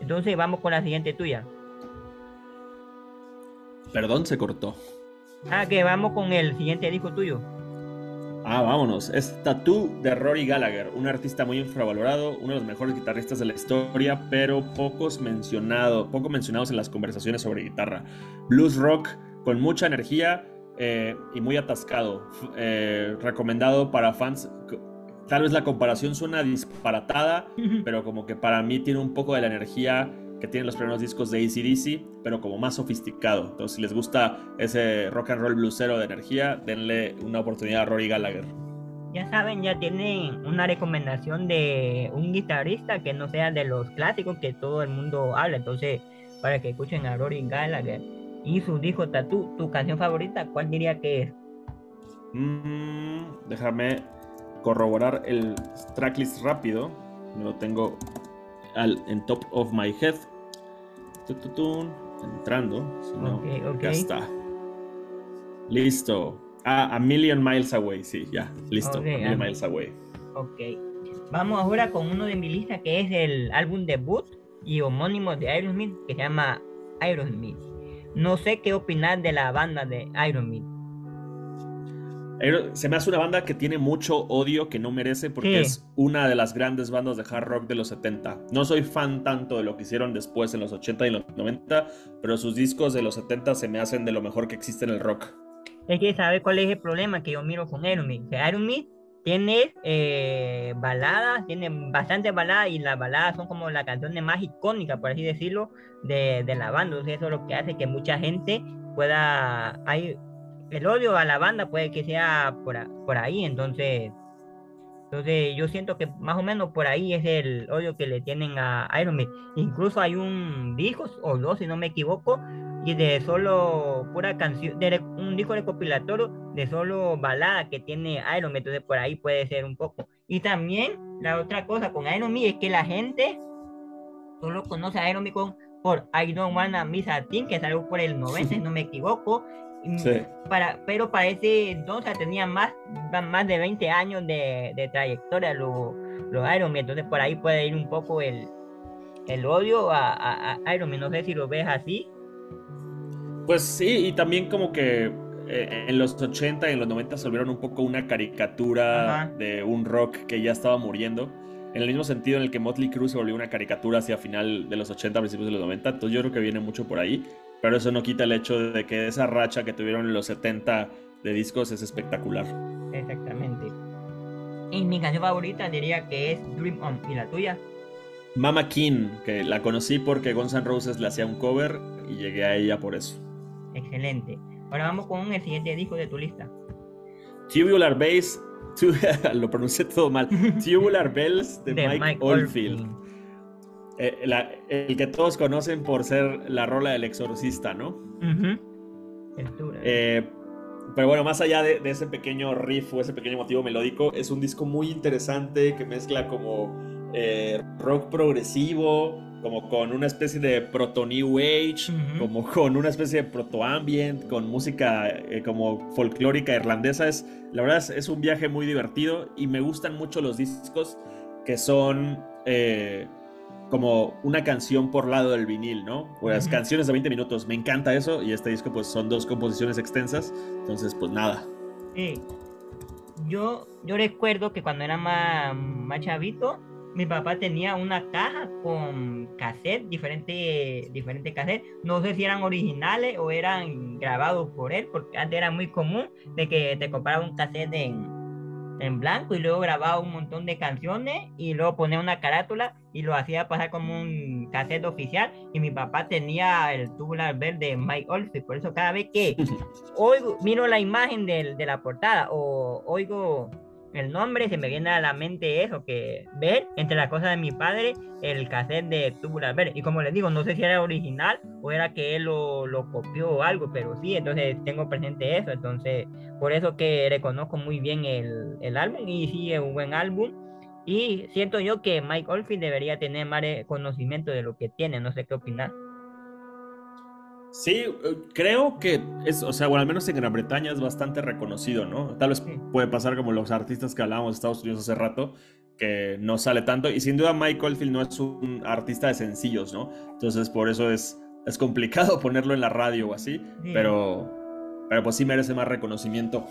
Entonces vamos con la siguiente tuya. Perdón, se cortó. Ah, que vamos con el siguiente disco tuyo. Ah, vámonos. Es Tattoo de Rory Gallagher, un artista muy infravalorado, uno de los mejores guitarristas de la historia, pero pocos mencionado, poco mencionados en las conversaciones sobre guitarra. Blues rock con mucha energía eh, y muy atascado. Eh, recomendado para fans tal vez la comparación suena disparatada, pero como que para mí tiene un poco de la energía que tienen los primeros discos de ACDC, pero como más sofisticado. Entonces, si les gusta ese rock and roll bluesero de energía, denle una oportunidad a Rory Gallagher. Ya saben, ya tienen una recomendación de un guitarrista que no sea de los clásicos que todo el mundo habla. Entonces, para que escuchen a Rory Gallagher y su disco Tattoo, tu canción favorita, ¿cuál diría que es? Mm, déjame corroborar el tracklist rápido. Me lo tengo al, en top of my head. Entrando. Si no, ya está. Listo. Ah, A Million Miles Away, sí, ya, listo. a Million Miles Away. Ok. Vamos ahora con uno de mi lista que es el álbum debut y homónimo de Aerosmith que se llama Aerosmith. No sé qué opinar de la banda de Aerosmith. Se me hace una banda que tiene mucho odio que no merece porque es una de las grandes bandas de hard rock de los 70. No soy fan tanto de lo que hicieron después en los 80 y los 90, pero sus discos de los 70 se me hacen de lo mejor que existe en el rock. Es que sabe cuál es el problema que yo miro con Aerosmith. Aerosmith tiene eh, baladas, tiene bastantes baladas y las baladas son como las canciones más icónicas, por así decirlo, de, de la banda. Entonces eso es lo que hace que mucha gente pueda... Hay, el odio a la banda puede que sea por, por ahí, entonces, entonces yo siento que más o menos por ahí es el odio que le tienen a Iron Man. Incluso hay un disco, o dos si no me equivoco, y de solo pura canción, de un disco recopilatorio de solo balada que tiene Iron Man, entonces por ahí puede ser un poco. Y también la otra cosa con Iron Man es que la gente solo conoce a Iron Man con, por I Don't Wanna Miss a que salió por el 90, si no me equivoco, para, pero para ese entonces tenía más, más de 20 años de, de trayectoria los lo Iron Man, entonces por ahí puede ir un poco el, el odio a, a, Iron Man, no sé si lo ves así. Pues sí, y también como que eh, en los 80 y en los 90 se volvieron un poco una caricatura de un rock que ya estaba muriendo. En el mismo sentido en el que Motley Crue se volvió una caricatura hacia final de los 80, principios de los 90. Entonces yo creo que viene mucho por ahí. Pero eso no quita el hecho de que esa racha que tuvieron en los 70 de discos es espectacular. Exactamente. Y mi canción favorita diría que es Dream On. ¿Y la tuya? Mama King, que la conocí porque Guns N' Roses le hacía un cover y llegué a ella por eso. Excelente. Ahora vamos con el siguiente disco de tu lista. Tubular Bass, (laughs) lo pronuncié todo mal. (laughs) Tubular Bells de, Mike, Oldfield. Eh, el que todos conocen por ser la rola del exorcista, ¿no? Eh, pero bueno, más allá de, ese pequeño riff o ese pequeño motivo melódico, es un disco muy interesante que mezcla como eh, rock progresivo, como con una especie de proto New Age, como con una especie de proto ambient, con música como folclórica irlandesa. Es, la verdad es, un viaje muy divertido y me gustan mucho los discos que son como una canción por lado del vinil, ¿no? Pues canciones de 20 minutos, me encanta eso y este disco pues son dos composiciones extensas, entonces pues nada. Sí. Yo, yo recuerdo que cuando era más, más chavito, mi papá tenía una caja con cassette, diferentes diferente cassette. No sé si eran originales o eran grabados por él, porque antes era muy común de que te compraba un cassette en, en blanco y luego grababa un montón de canciones y luego ponía una carátula y lo hacía pasar como un cassette oficial y mi papá tenía el tubular verde de Mike Oldfield, por eso cada vez que oigo, miro la imagen de la portada o oigo el nombre, se me viene a la mente eso, que ver entre las cosas de mi padre el cassette de Tubular Verde. Y como les digo, no sé si era original o era que él lo, lo copió o algo, pero sí, entonces tengo presente eso. Entonces, por eso que reconozco muy bien el, el álbum y sí es un buen álbum. Y siento yo que Mike Oldfield debería tener más conocimiento de lo que tiene, no sé qué opinar. Sí, eh, creo que es, o sea, bueno, al menos en Gran Bretaña es bastante reconocido, ¿no? Tal vez puede pasar como los artistas que hablábamos de Estados Unidos hace rato, que no sale tanto. Y sin duda Mike Oldfield no es un artista de sencillos, ¿no? Entonces por eso es, es complicado (laughs) ponerlo en la radio o así, pero, pero pues sí merece más reconocimiento.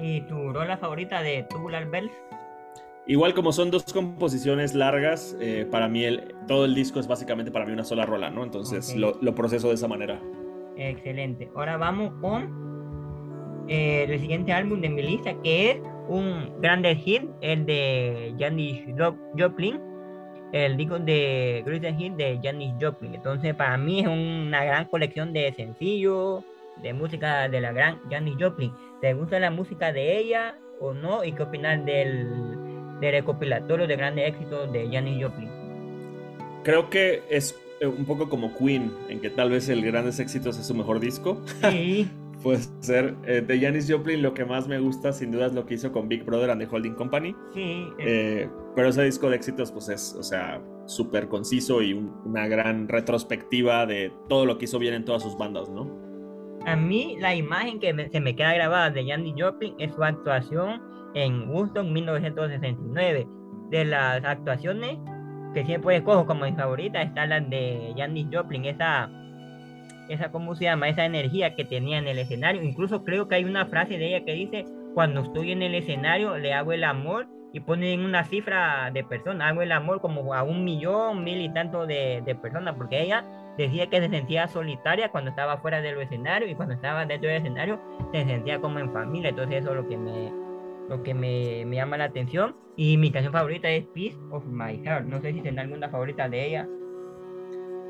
¿Y tu rola favorita de Tubular Bells? Igual como son dos composiciones largas, eh, para mí el, todo el disco es básicamente para mí una sola rola, ¿no? Entonces lo, proceso de esa manera. Excelente. Ahora vamos con eh, el siguiente álbum de mi lista, que es un grande hit, el de Janis Joplin, el disco de Greatest Hit de Janis Joplin. Entonces, para mí es una gran colección de sencillos, de música de la gran Janis Joplin. ¿Te gusta la música de ella o no? ¿Y qué opinas del, del recopilatorio de grandes éxitos de Janis Joplin? Creo que es eh, un poco como Queen, en que tal vez el Grandes Éxitos es su mejor disco. Sí. (laughs) Puede ser. Eh, de Janis Joplin lo que más me gusta sin duda es lo que hizo con Big Brother and the Holding Company. Sí. Eh, pero ese disco de éxitos pues es, o sea, súper conciso y una gran retrospectiva de todo lo que hizo bien en todas sus bandas, ¿no? A mí la imagen que se me queda grabada de Janis Joplin es su actuación en Woodstock 1969. De las actuaciones que siempre escojo como mi favorita está la de Janis Joplin, esa esa, ¿cómo se llama? Esa energía que tenía en el escenario. Incluso creo que hay una frase de ella que dice, cuando estoy en el escenario le hago el amor y ponen una cifra de personas, hago el amor como a un millón, mil y tanto de, de personas, porque ella decía que se sentía solitaria cuando estaba fuera del escenario y cuando estaba dentro del escenario se sentía como en familia. Entonces eso es lo que me, lo que me, me llama la atención. Y mi canción favorita es Peace of My Heart. No sé si tiene alguna favorita de ella.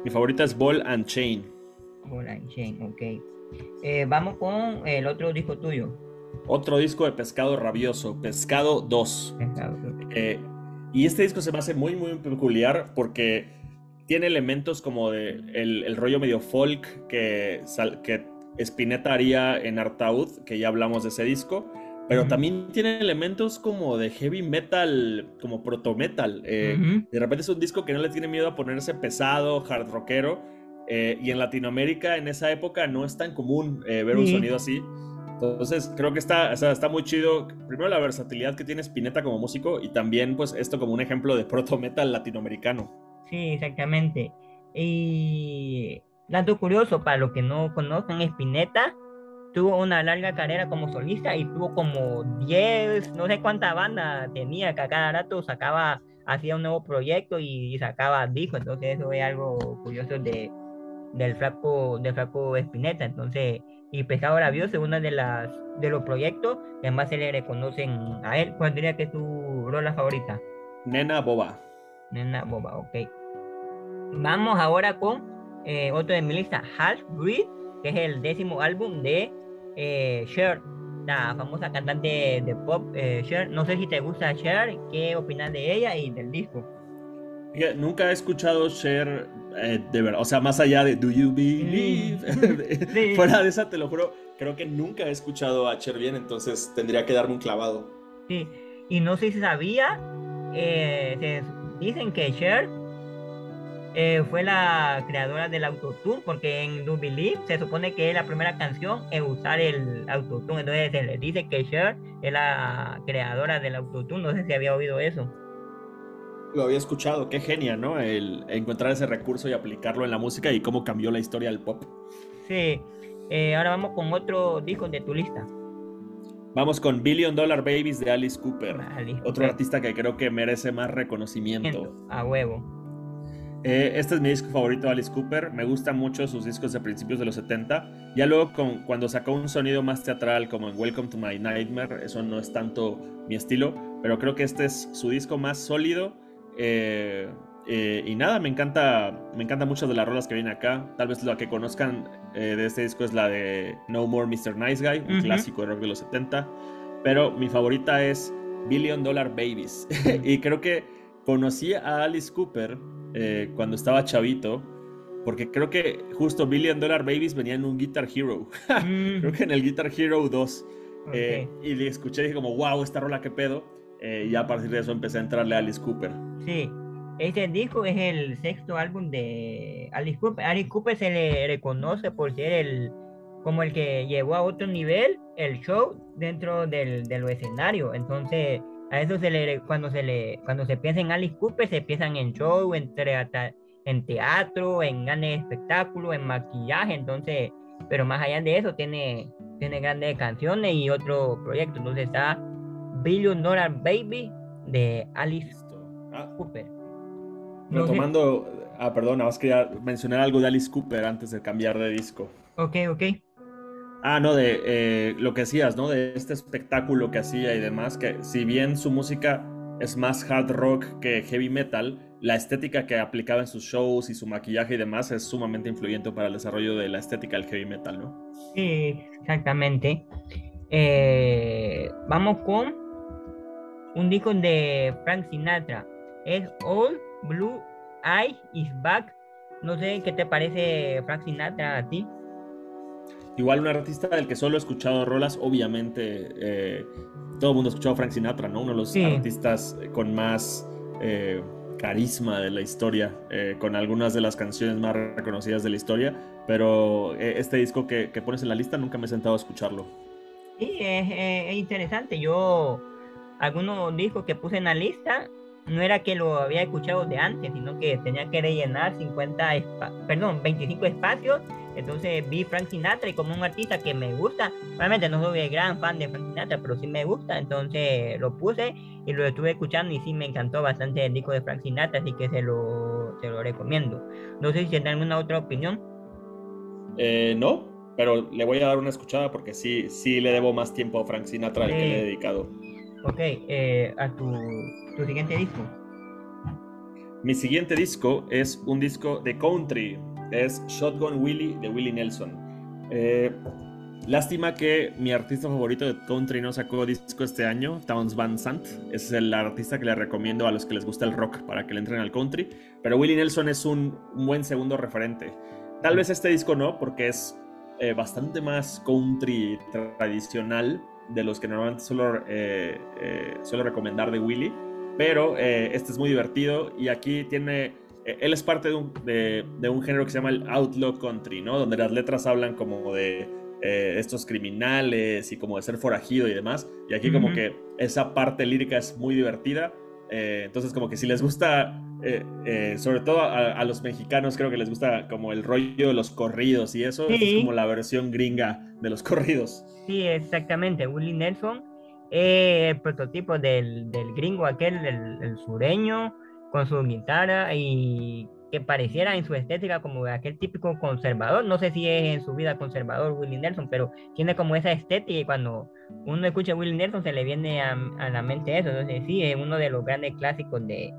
Mi favorita es Ball and Chain ok. Eh, vamos con el otro disco tuyo. Otro disco de Pescado Rabioso, Pescado 2. Eh, y este disco se me hace muy, muy peculiar porque tiene elementos como de el, rollo medio folk que, que Spinetta haría en Artaud, que ya hablamos de ese disco. Pero también tiene elementos como de heavy metal, como proto metal. Eh, de repente es un disco que no le tiene miedo a ponerse pesado, hard rockero, eh, y en Latinoamérica en esa época no es tan común eh, ver un sonido así. Entonces creo que está, está muy chido. Primero la versatilidad que tiene Spinetta como músico y también pues esto como un ejemplo de proto metal latinoamericano. Sí, exactamente. Y dato curioso para los que no conocen, Spinetta tuvo una larga carrera como solista y tuvo como 10, no sé cuántas bandas tenía, que a cada rato sacaba, hacía un nuevo proyecto y, sacaba discos. Entonces eso es algo curioso de, del flaco, del flaco Espineta. Entonces, y Pescado Rabioso es uno de las de los proyectos que más se le reconocen a él. ¿Cuál diría que es tu rola favorita? Nena Boba. Nena Boba, ok. Vamos ahora con eh, otro de mi lista, Half Breed, que es el décimo álbum de eh, Cher, la famosa cantante de pop eh, Cher. No sé si te gusta Cher, qué opinas de ella y del disco. Nunca he escuchado Cher eh, de verdad, o sea, más allá de Do You Believe, (laughs) fuera de esa, te lo juro, creo que nunca he escuchado a Cher bien, entonces tendría que darme un clavado. Sí, y no sé si sabía, eh, dicen que Cher eh, fue la creadora del autotune, porque en Do Believe se supone que es la primera canción en usar el autotune, entonces se le dice que Cher es la creadora del autotune, no sé si había oído eso lo había escuchado. Qué genia, ¿no? El encontrar ese recurso y aplicarlo en la música y cómo cambió la historia del pop. Sí. Eh, ahora vamos con otro disco de tu lista. Vamos con Billion Dollar Babies de Alice Cooper. Otro artista que creo que merece más reconocimiento. A huevo. Eh, este es mi disco favorito de Alice Cooper. Me gustan mucho sus discos de principios de los 70. Ya luego, con, cuando sacó un sonido más teatral, como en Welcome to My Nightmare, eso no es tanto mi estilo. Pero creo que este es su disco más sólido eh, eh, y nada, me encanta, me encanta muchas de las rolas que vienen acá. Tal vez la que conozcan de este disco es la de No More Mr. Nice Guy, un clásico de rock de los 70. Pero mi favorita es Billion Dollar Babies. (laughs) y creo que conocí a Alice Cooper cuando estaba chavito. Porque creo que justo Billion Dollar Babies venía en un Guitar Hero. (laughs) creo que en el Guitar Hero 2. y le escuché y dije como, wow, esta rola qué pedo. y ya a partir de eso empecé a entrarle a Alice Cooper. Sí, este disco es el sexto álbum de Alice Cooper. Alice Cooper se le reconoce por ser el como el que llevó a otro nivel el show dentro del, del escenario. Entonces, a eso se le cuando se le cuando se piensa en Alice Cooper se piensan en show, en, en teatro, en grandes espectáculos, en maquillaje. Entonces, pero más allá de eso tiene tiene grandes canciones y otro proyecto. Entonces está Billion Dollar Baby de Alice ah. Cooper. Retomando, ah, perdón, nada más quería mencionar algo de Alice Cooper antes de cambiar de disco. Ok, ok. Ah, no, de eh, lo que decías, ¿no? De este espectáculo que hacía y demás, que si bien su música es más hard rock que heavy metal, la estética que aplicaba en sus shows y su maquillaje y demás es sumamente influyente para el desarrollo de la estética del heavy metal, ¿no? Sí, exactamente. Eh, vamos con un disco de Frank Sinatra. Es All Blue Eye is Back. No sé qué te parece Frank Sinatra a ti. Igual un artista del que solo he escuchado rolas, obviamente eh, todo el mundo ha escuchado Frank Sinatra, ¿no? Uno de los artistas con más eh, carisma de la historia, eh, con algunas de las canciones más reconocidas de la historia, pero este disco que, pones en la lista nunca me he sentado a escucharlo. Sí, es, interesante. Yo, algunos discos que puse en la lista, no era que lo había escuchado de antes, sino que tenía que rellenar 50, perdón, 25 espacios entonces vi Frank Sinatra y como un artista que me gusta, realmente no soy el gran fan de Frank Sinatra, pero sí me gusta, entonces lo puse y lo estuve escuchando y sí me encantó bastante el disco de Frank Sinatra, así que se lo, se lo recomiendo. No sé si tienen alguna otra opinión. Eh, no, pero le voy a dar una escuchada porque sí, sí le debo más tiempo a Frank Sinatra al que le he dedicado. Ok, eh, a tu, siguiente disco. Mi siguiente disco es un disco de country es Shotgun Willie de Willie Nelson. Eh, lástima que mi artista favorito de country no sacó disco este año, Towns Van Sant. Es el artista que le recomiendo a los que les gusta el rock para que le entren al country. Pero Willie Nelson es un, buen segundo referente. Tal vez este disco no, porque es eh, bastante más country tradicional de los que normalmente suelo, eh, suelo recomendar de Willie. Pero este es muy divertido y aquí tiene eh, él es parte de un, género que se llama el outlaw country, ¿no? Donde las letras hablan como de eh, estos criminales y como de ser forajido y demás. Y aquí como que esa parte lírica es muy divertida. Eh, entonces como que si les gusta, sobre todo a, los mexicanos creo que les gusta como el rollo de los corridos y eso, es como la versión gringa de los corridos. Sí, exactamente. Willie Nelson, el prototipo del, gringo aquel, el sureño con su guitarra y que pareciera en su estética como aquel típico conservador. No sé si es en su vida conservador Willie Nelson, pero tiene como esa estética y cuando uno escucha a Willie Nelson se le viene a, la mente eso. Entonces sí, es uno de los grandes clásicos de,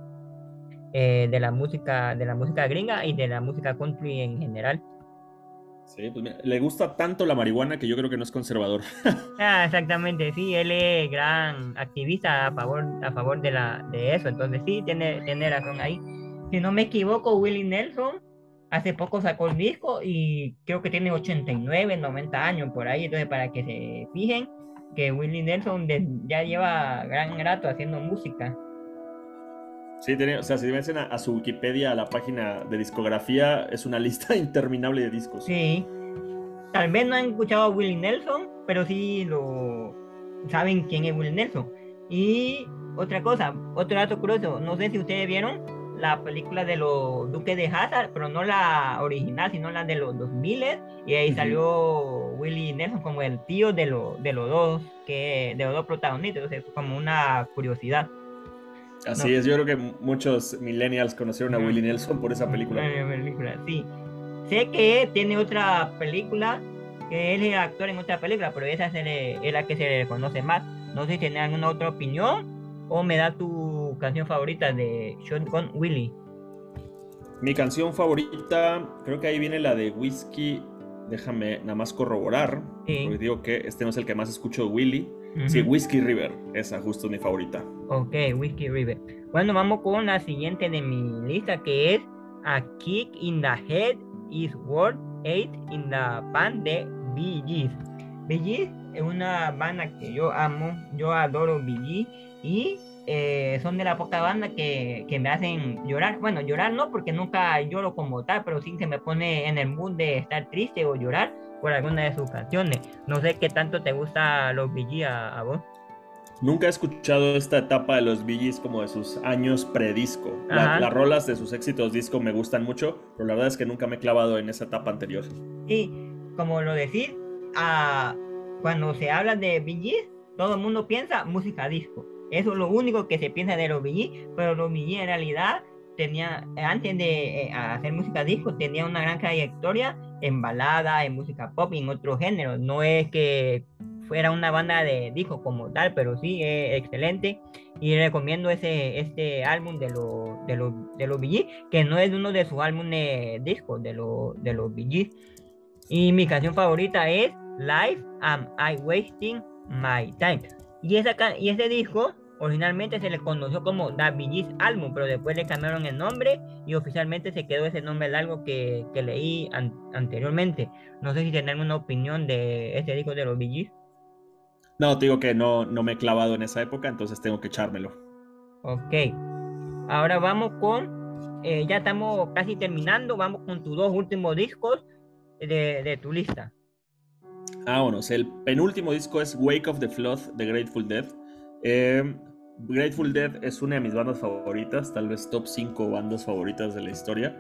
eh, de la música de la música gringa y de la música country en general. Sí, pues le gusta tanto la marihuana que yo creo que no es conservador. (laughs) ah, exactamente, sí, él es gran activista a favor, a favor de, la, de eso, entonces sí, tiene, tiene razón ahí. Si no me equivoco, Willie Nelson hace poco sacó el disco y creo que tiene 89, 90 años por ahí, entonces para que se fijen que Willie Nelson ya lleva gran rato haciendo música. Sí, o sea, si ven a, su Wikipedia, a la página de discografía, es una lista (laughs) interminable de discos. Sí. Tal vez no han escuchado a Willie Nelson, pero sí lo saben quién es Willie Nelson. Y otra cosa, otro dato curioso, no sé si ustedes vieron la película de los Duques de Hazard, pero no la original, sino la de los 2000 y ahí salió Willie Nelson como el tío de, de los dos que de los dos protagonistas, entonces como una curiosidad. Así es, yo creo que muchos millennials conocieron a Willie Nelson por esa película. sí. Sé que tiene otra película, que él es actor en otra película, pero esa es la que se le conoce más. No sé si tiene alguna otra opinión o me da tu canción favorita de Shotgun Willie. Mi canción favorita, creo que ahí viene la de Whiskey. Déjame nada más corroborar, porque digo que este no es el que más escucho de Willie. Sí, Whiskey River, esa justo es mi favorita. Ok, Whiskey River. Bueno, vamos con la siguiente de mi lista que es A Kick in the Head is Worth Eight in the Band de Bee Gees. Bee Gees es una banda que yo amo, yo adoro Bee Gees y eh, son de la poca banda que, que, me hacen llorar. Bueno, llorar no porque nunca lloro como tal, pero sí se me pone en el mood de estar triste o llorar por alguna de sus canciones. No sé qué tanto te gusta los Bee a, vos. Nunca he escuchado esta etapa de los Bee como de sus años predisco. las rolas de sus éxitos disco me gustan mucho, pero la verdad es que nunca me he clavado en esa etapa anterior. Y como lo decís, cuando se habla de Bee todo el mundo piensa música disco. Eso es lo único que se piensa de los Bee pero los Bee en realidad tenía, antes de eh, hacer música disco, tenía una gran trayectoria en balada, en música pop y en otros géneros. No es que fuera una banda de disco como tal, pero sí es excelente. Y recomiendo ese este álbum de los de los de los que no es uno de sus álbumes discos de los de los Y mi canción favorita es Life Am I Wasting My Time. Y esa y ese disco Originalmente se le conoció como Bee Album, pero después le cambiaron el nombre y oficialmente se quedó ese nombre largo que, que leí anteriormente. No sé si tienen alguna opinión de este disco de los Bee No, te digo que no, no me he clavado en esa época, entonces tengo que echármelo. Ok. Ahora vamos con, eh, ya estamos casi terminando, vamos con tus dos últimos discos de, de tu lista. Vámonos, el penúltimo disco es Wake of the Flood de Grateful Dead. Eh, Grateful Dead es una de mis bandas favoritas, tal vez top 5 bandas favoritas de la historia.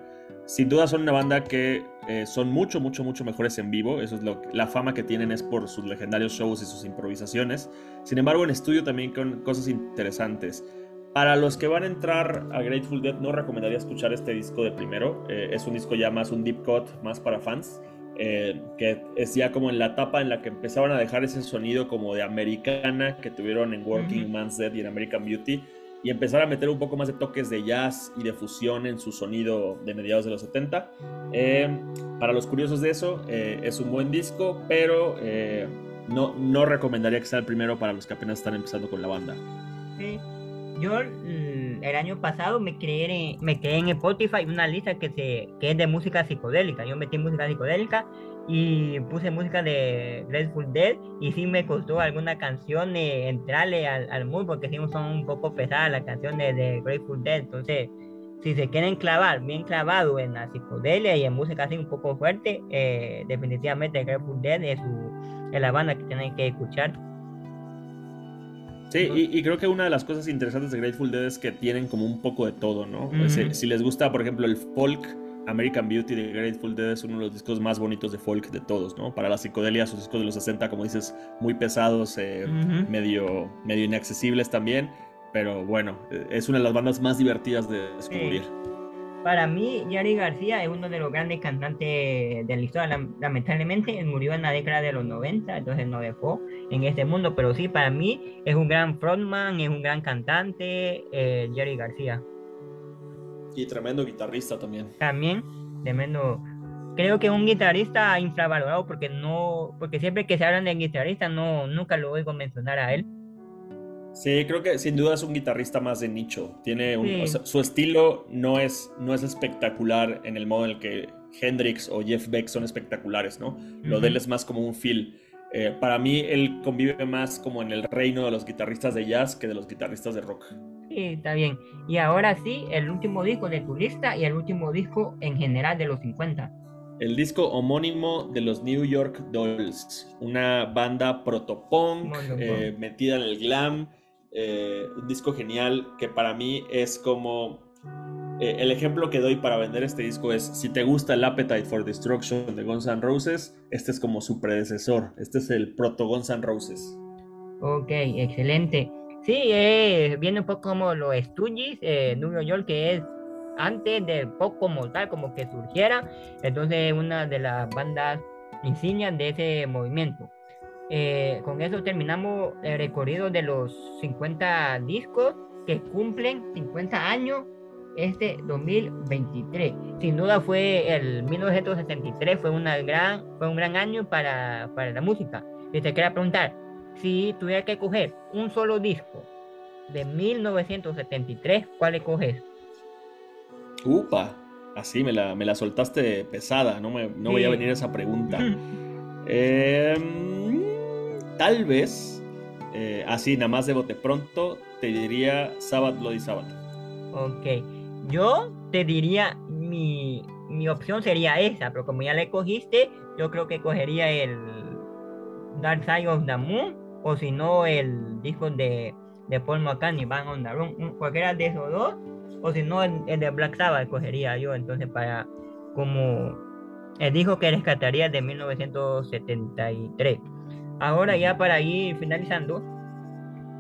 Sin duda son una banda que eh, son mucho, mucho, mucho mejores en vivo. Eso es lo la fama que tienen es por sus legendarios shows y sus improvisaciones. Sin embargo, en estudio también con cosas interesantes. Para los que van a entrar a Grateful Dead, no recomendaría escuchar este disco de primero. Eh, es un disco ya más un deep cut, más para fans. Eh, que es ya como en la etapa en la que empezaban a dejar ese sonido como de americana que tuvieron en Working Man's Dead y en American Beauty y empezar a meter un poco más de toques de jazz y de fusión en su sonido de mediados de los 70. Eh, para los curiosos de eso, eh, es un buen disco, pero no, no recomendaría que sea el primero para los que apenas están empezando con la banda. Sí. Yo el año pasado me creé, en, me creé en Spotify una lista que, se, que es de música psicodélica. Yo metí música psicodélica y puse música de Grateful Dead y sí me costó alguna canción entrarle al, al mood porque sí son un poco pesadas las canciones de, Grateful Dead. Entonces, si se quieren clavar, bien clavado en la psicodelia y en música así un poco fuerte, eh, definitivamente Grateful Dead es, su, es la banda que tienen que escuchar. Sí, y, creo que una de las cosas interesantes de Grateful Dead es que tienen como un poco de todo, ¿no? si, les gusta, por ejemplo, el folk, American Beauty de Grateful Dead es uno de los discos más bonitos de folk de todos, ¿no? Para la psicodelia, sus discos de los 60, como dices, muy pesados, eh, medio, medio inaccesibles también, pero bueno, es una de las bandas más divertidas de descubrir. Para mí, Jerry García es uno de los grandes cantantes de la historia. Lamentablemente, él murió en la década de los 90, entonces no dejó en este mundo. Pero sí, para mí es un gran frontman, es un gran cantante, eh, Jerry García. Y tremendo guitarrista también. También, tremendo. Creo que es un guitarrista infravalorado porque no, porque siempre que se hablan de guitarrista no, nunca lo oigo mencionar a él. Sí, creo que sin duda es un guitarrista más de nicho. Tiene su estilo no es, no es espectacular en el modo en el que Hendrix o Jeff Beck son espectaculares, ¿no? Lo de él es más como un feel. Eh, para mí, él convive más como en el reino de los guitarristas de jazz que de los guitarristas de rock. Sí, está bien. Y ahora sí, el último disco de tu lista y el último disco en general de los 50. El disco homónimo de los New York Dolls, una banda protopunk eh, metida en el glam, eh, un disco genial que para mí es como... Eh, el ejemplo que doy para vender este disco es, si te gusta el Appetite for Destruction de Guns N' Roses, este es como su predecesor, este es el proto Guns N' Roses. Ok, excelente. Sí, eh, viene un poco como los Stooges, New York, que es antes del pop como tal, como que surgiera, entonces una de las bandas insignias de ese movimiento. Eh, con eso terminamos el recorrido de los 50 discos que cumplen 50 años este 2023. Sin duda fue el 1973, fue, una gran, fue un gran año para, para la música. Y te quería preguntar, si tuviera que coger un solo disco de 1973, ¿cuál escoges? Upa, así me la, me la soltaste pesada, no, me, no voy a venir esa pregunta. (laughs) eh, tal vez, eh, así nada más de bote pronto, te diría Sabbath Bloody Sabbath. Ok, yo te diría, mi, mi opción sería esa, pero como ya la cogiste, yo creo que cogería el Dark Side of the Moon, o si no, el disco de, de Paul McCartney, Bang on the Run, cualquiera de esos dos, o si no, el, el de Black Sabbath cogería yo, entonces para como el disco que rescataría de 1973. Ahora ya para ir finalizando,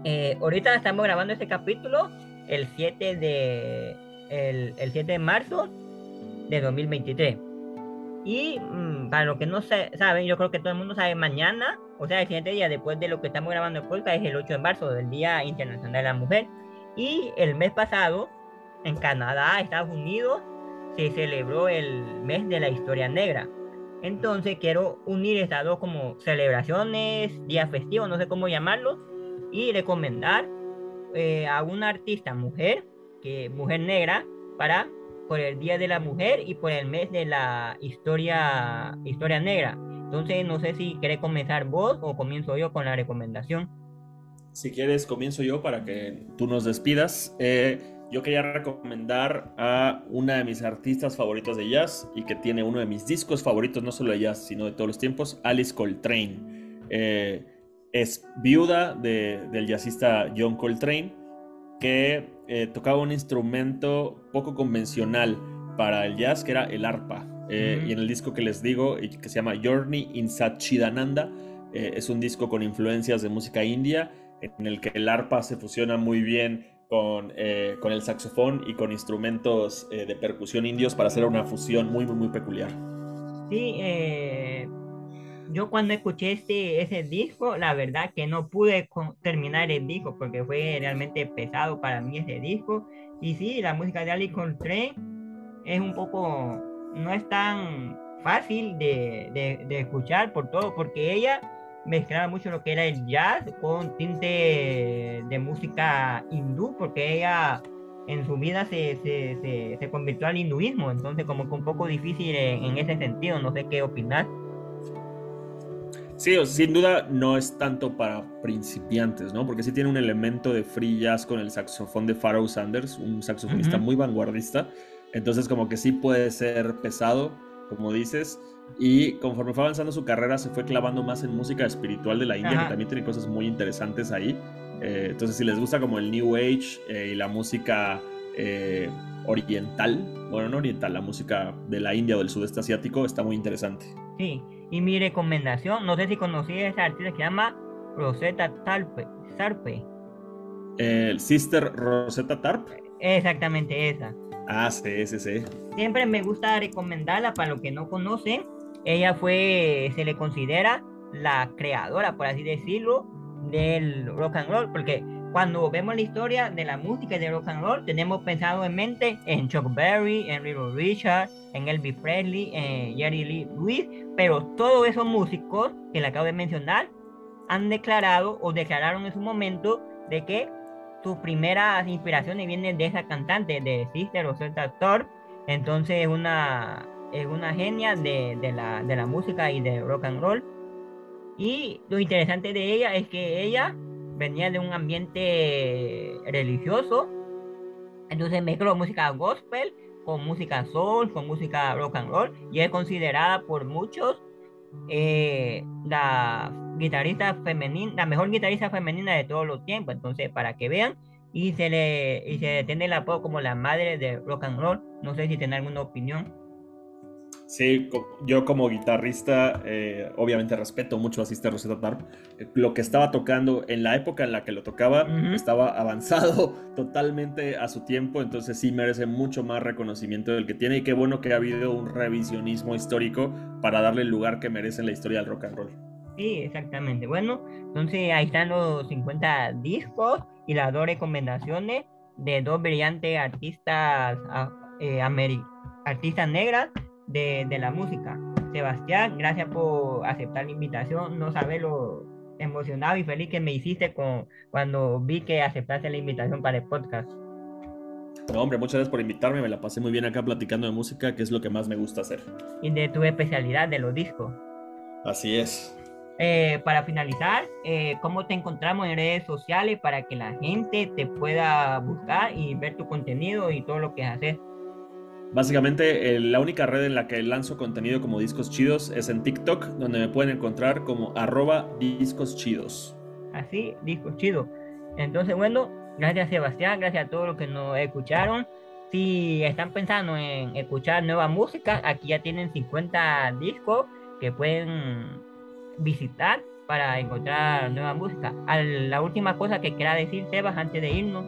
eh, ahorita estamos grabando este capítulo el 7 de, el, el 7 de marzo de 2023. Y mm, para los que no saben, yo creo que todo el mundo sabe, mañana, o sea, el siguiente día después de lo que estamos grabando el podcast, es el 8 de marzo del Día Internacional de la Mujer. Y el mes pasado, en Canadá, Estados Unidos, se celebró el mes de la historia negra. Entonces quiero unir estas dos como celebraciones, días festivos, no sé cómo llamarlos, y recomendar eh, a una artista mujer, que mujer negra, para por el Día de la Mujer y por el mes de la historia, historia negra. Entonces, no sé si querés comenzar vos o comienzo yo con la recomendación. Si quieres, comienzo yo para que tú nos despidas. Eh, yo quería recomendar a una de mis artistas favoritos de jazz y que tiene uno de mis discos favoritos, no solo de jazz, sino de todos los tiempos, Alice Coltrane. Eh, es viuda del jazzista John Coltrane, que eh, tocaba un instrumento poco convencional para el jazz, que era el arpa. Eh, y en el disco que les digo, que se llama Journey in Satchidananda, eh, es un disco con influencias de música india, en el que el arpa se fusiona muy bien con, con el saxofón y con instrumentos de percusión indios para hacer una fusión muy, muy, muy peculiar. Sí, yo cuando escuché este, ese disco, la verdad que no pude terminar el disco porque fue realmente pesado para mí ese disco. Y sí, la música de Ali Coltrane es un poco, no es tan fácil de, de, escuchar por todo, porque ella mezclaba mucho lo que era el jazz con tinte de música hindú, porque ella en su vida se, se, se, se convirtió al hinduismo, entonces como que un poco difícil en, en ese sentido, no sé qué opinar. Sí, sin duda no es tanto para principiantes, ¿no? Porque sí tiene un elemento de free jazz con el saxofón de Pharaoh Sanders, un saxofonista muy vanguardista. Entonces como que sí puede ser pesado, como dices. Y conforme fue avanzando su carrera se fue clavando más en música espiritual de la India, que también tiene cosas muy interesantes ahí. Eh, entonces si les gusta como el New Age eh, y la música eh, oriental, bueno, no oriental, la música de la India o del sudeste asiático está muy interesante. Sí, y mi recomendación, no sé si conocí a esa artista que se llama Rosetta Tarpe. Tarpe. ¿El Sister Rosetta Tarpe? Exactamente esa. Ah, sí, sí, sí. Siempre me gusta recomendarla para los que no conocen. Ella fue, se le considera la creadora, por así decirlo, del rock and roll, porque cuando vemos la historia de la música y rock and roll, tenemos pensado en mente en Chuck Berry, en Little Richard, en Elvis Presley, en Jerry Lee Lewis, pero todos esos músicos que le acabo de mencionar han declarado o declararon en su momento de que sus primeras inspiraciones vienen de esa cantante, de Sister Rosetta Thorpe, entonces es una, es una genia de, de, la, de la música y de rock and roll. Y lo interesante de ella es que ella venía de un ambiente religioso, entonces mezcló música gospel con música soul, con música rock and roll, y es considerada por muchos eh, la guitarrista femenina, la mejor guitarrista femenina de todos los tiempos. Entonces, para que vean, y se le y se tiene el apodo como la madre de rock and roll. No sé si tiene alguna opinión. Sí, yo como guitarrista, eh, obviamente respeto mucho a Sister Rosetta Tarp. Lo que estaba tocando en la época en la que lo tocaba estaba avanzado (laughs) totalmente a su tiempo, entonces sí merece mucho más reconocimiento del que tiene. Y qué bueno que ha habido un revisionismo histórico para darle el lugar que merece en la historia del rock and roll. Sí, exactamente. Bueno, entonces ahí están los 50 discos y las dos recomendaciones de dos brillantes artistas, ah, eh, artistas negras de, la música. Sebastián, gracias por aceptar la invitación. No sabes lo emocionado y feliz que me hiciste con, cuando vi que aceptaste la invitación para el podcast. No, hombre, muchas gracias por invitarme. Me la pasé muy bien acá platicando de música, que es lo que más me gusta hacer. Y de tu especialidad de los discos. Así es. Eh, para finalizar, eh, ¿cómo te encontramos en redes sociales para que la gente te pueda buscar y ver tu contenido y todo lo que haces? Básicamente, la única red en la que lanzo contenido como discos chidos es en TikTok, donde me pueden encontrar como arroba discos chidos. Así, discos chidos. Entonces, bueno, gracias Sebastián, gracias a todos los que nos escucharon. Si están pensando en escuchar nueva música, aquí ya tienen 50 discos que pueden visitar para encontrar nueva música. la última cosa que quiera decir Sebas antes de irnos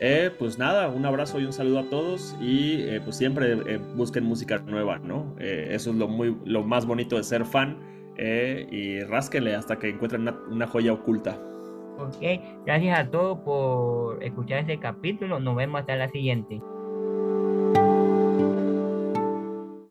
Eh, pues nada, un abrazo y un saludo a todos y eh, pues siempre eh, busquen música nueva, ¿no? eso es lo, muy, lo más bonito de ser fan y rásquenle hasta que encuentren una, una joya oculta. Ok, gracias a todos por escuchar este capítulo. Nos vemos hasta la siguiente.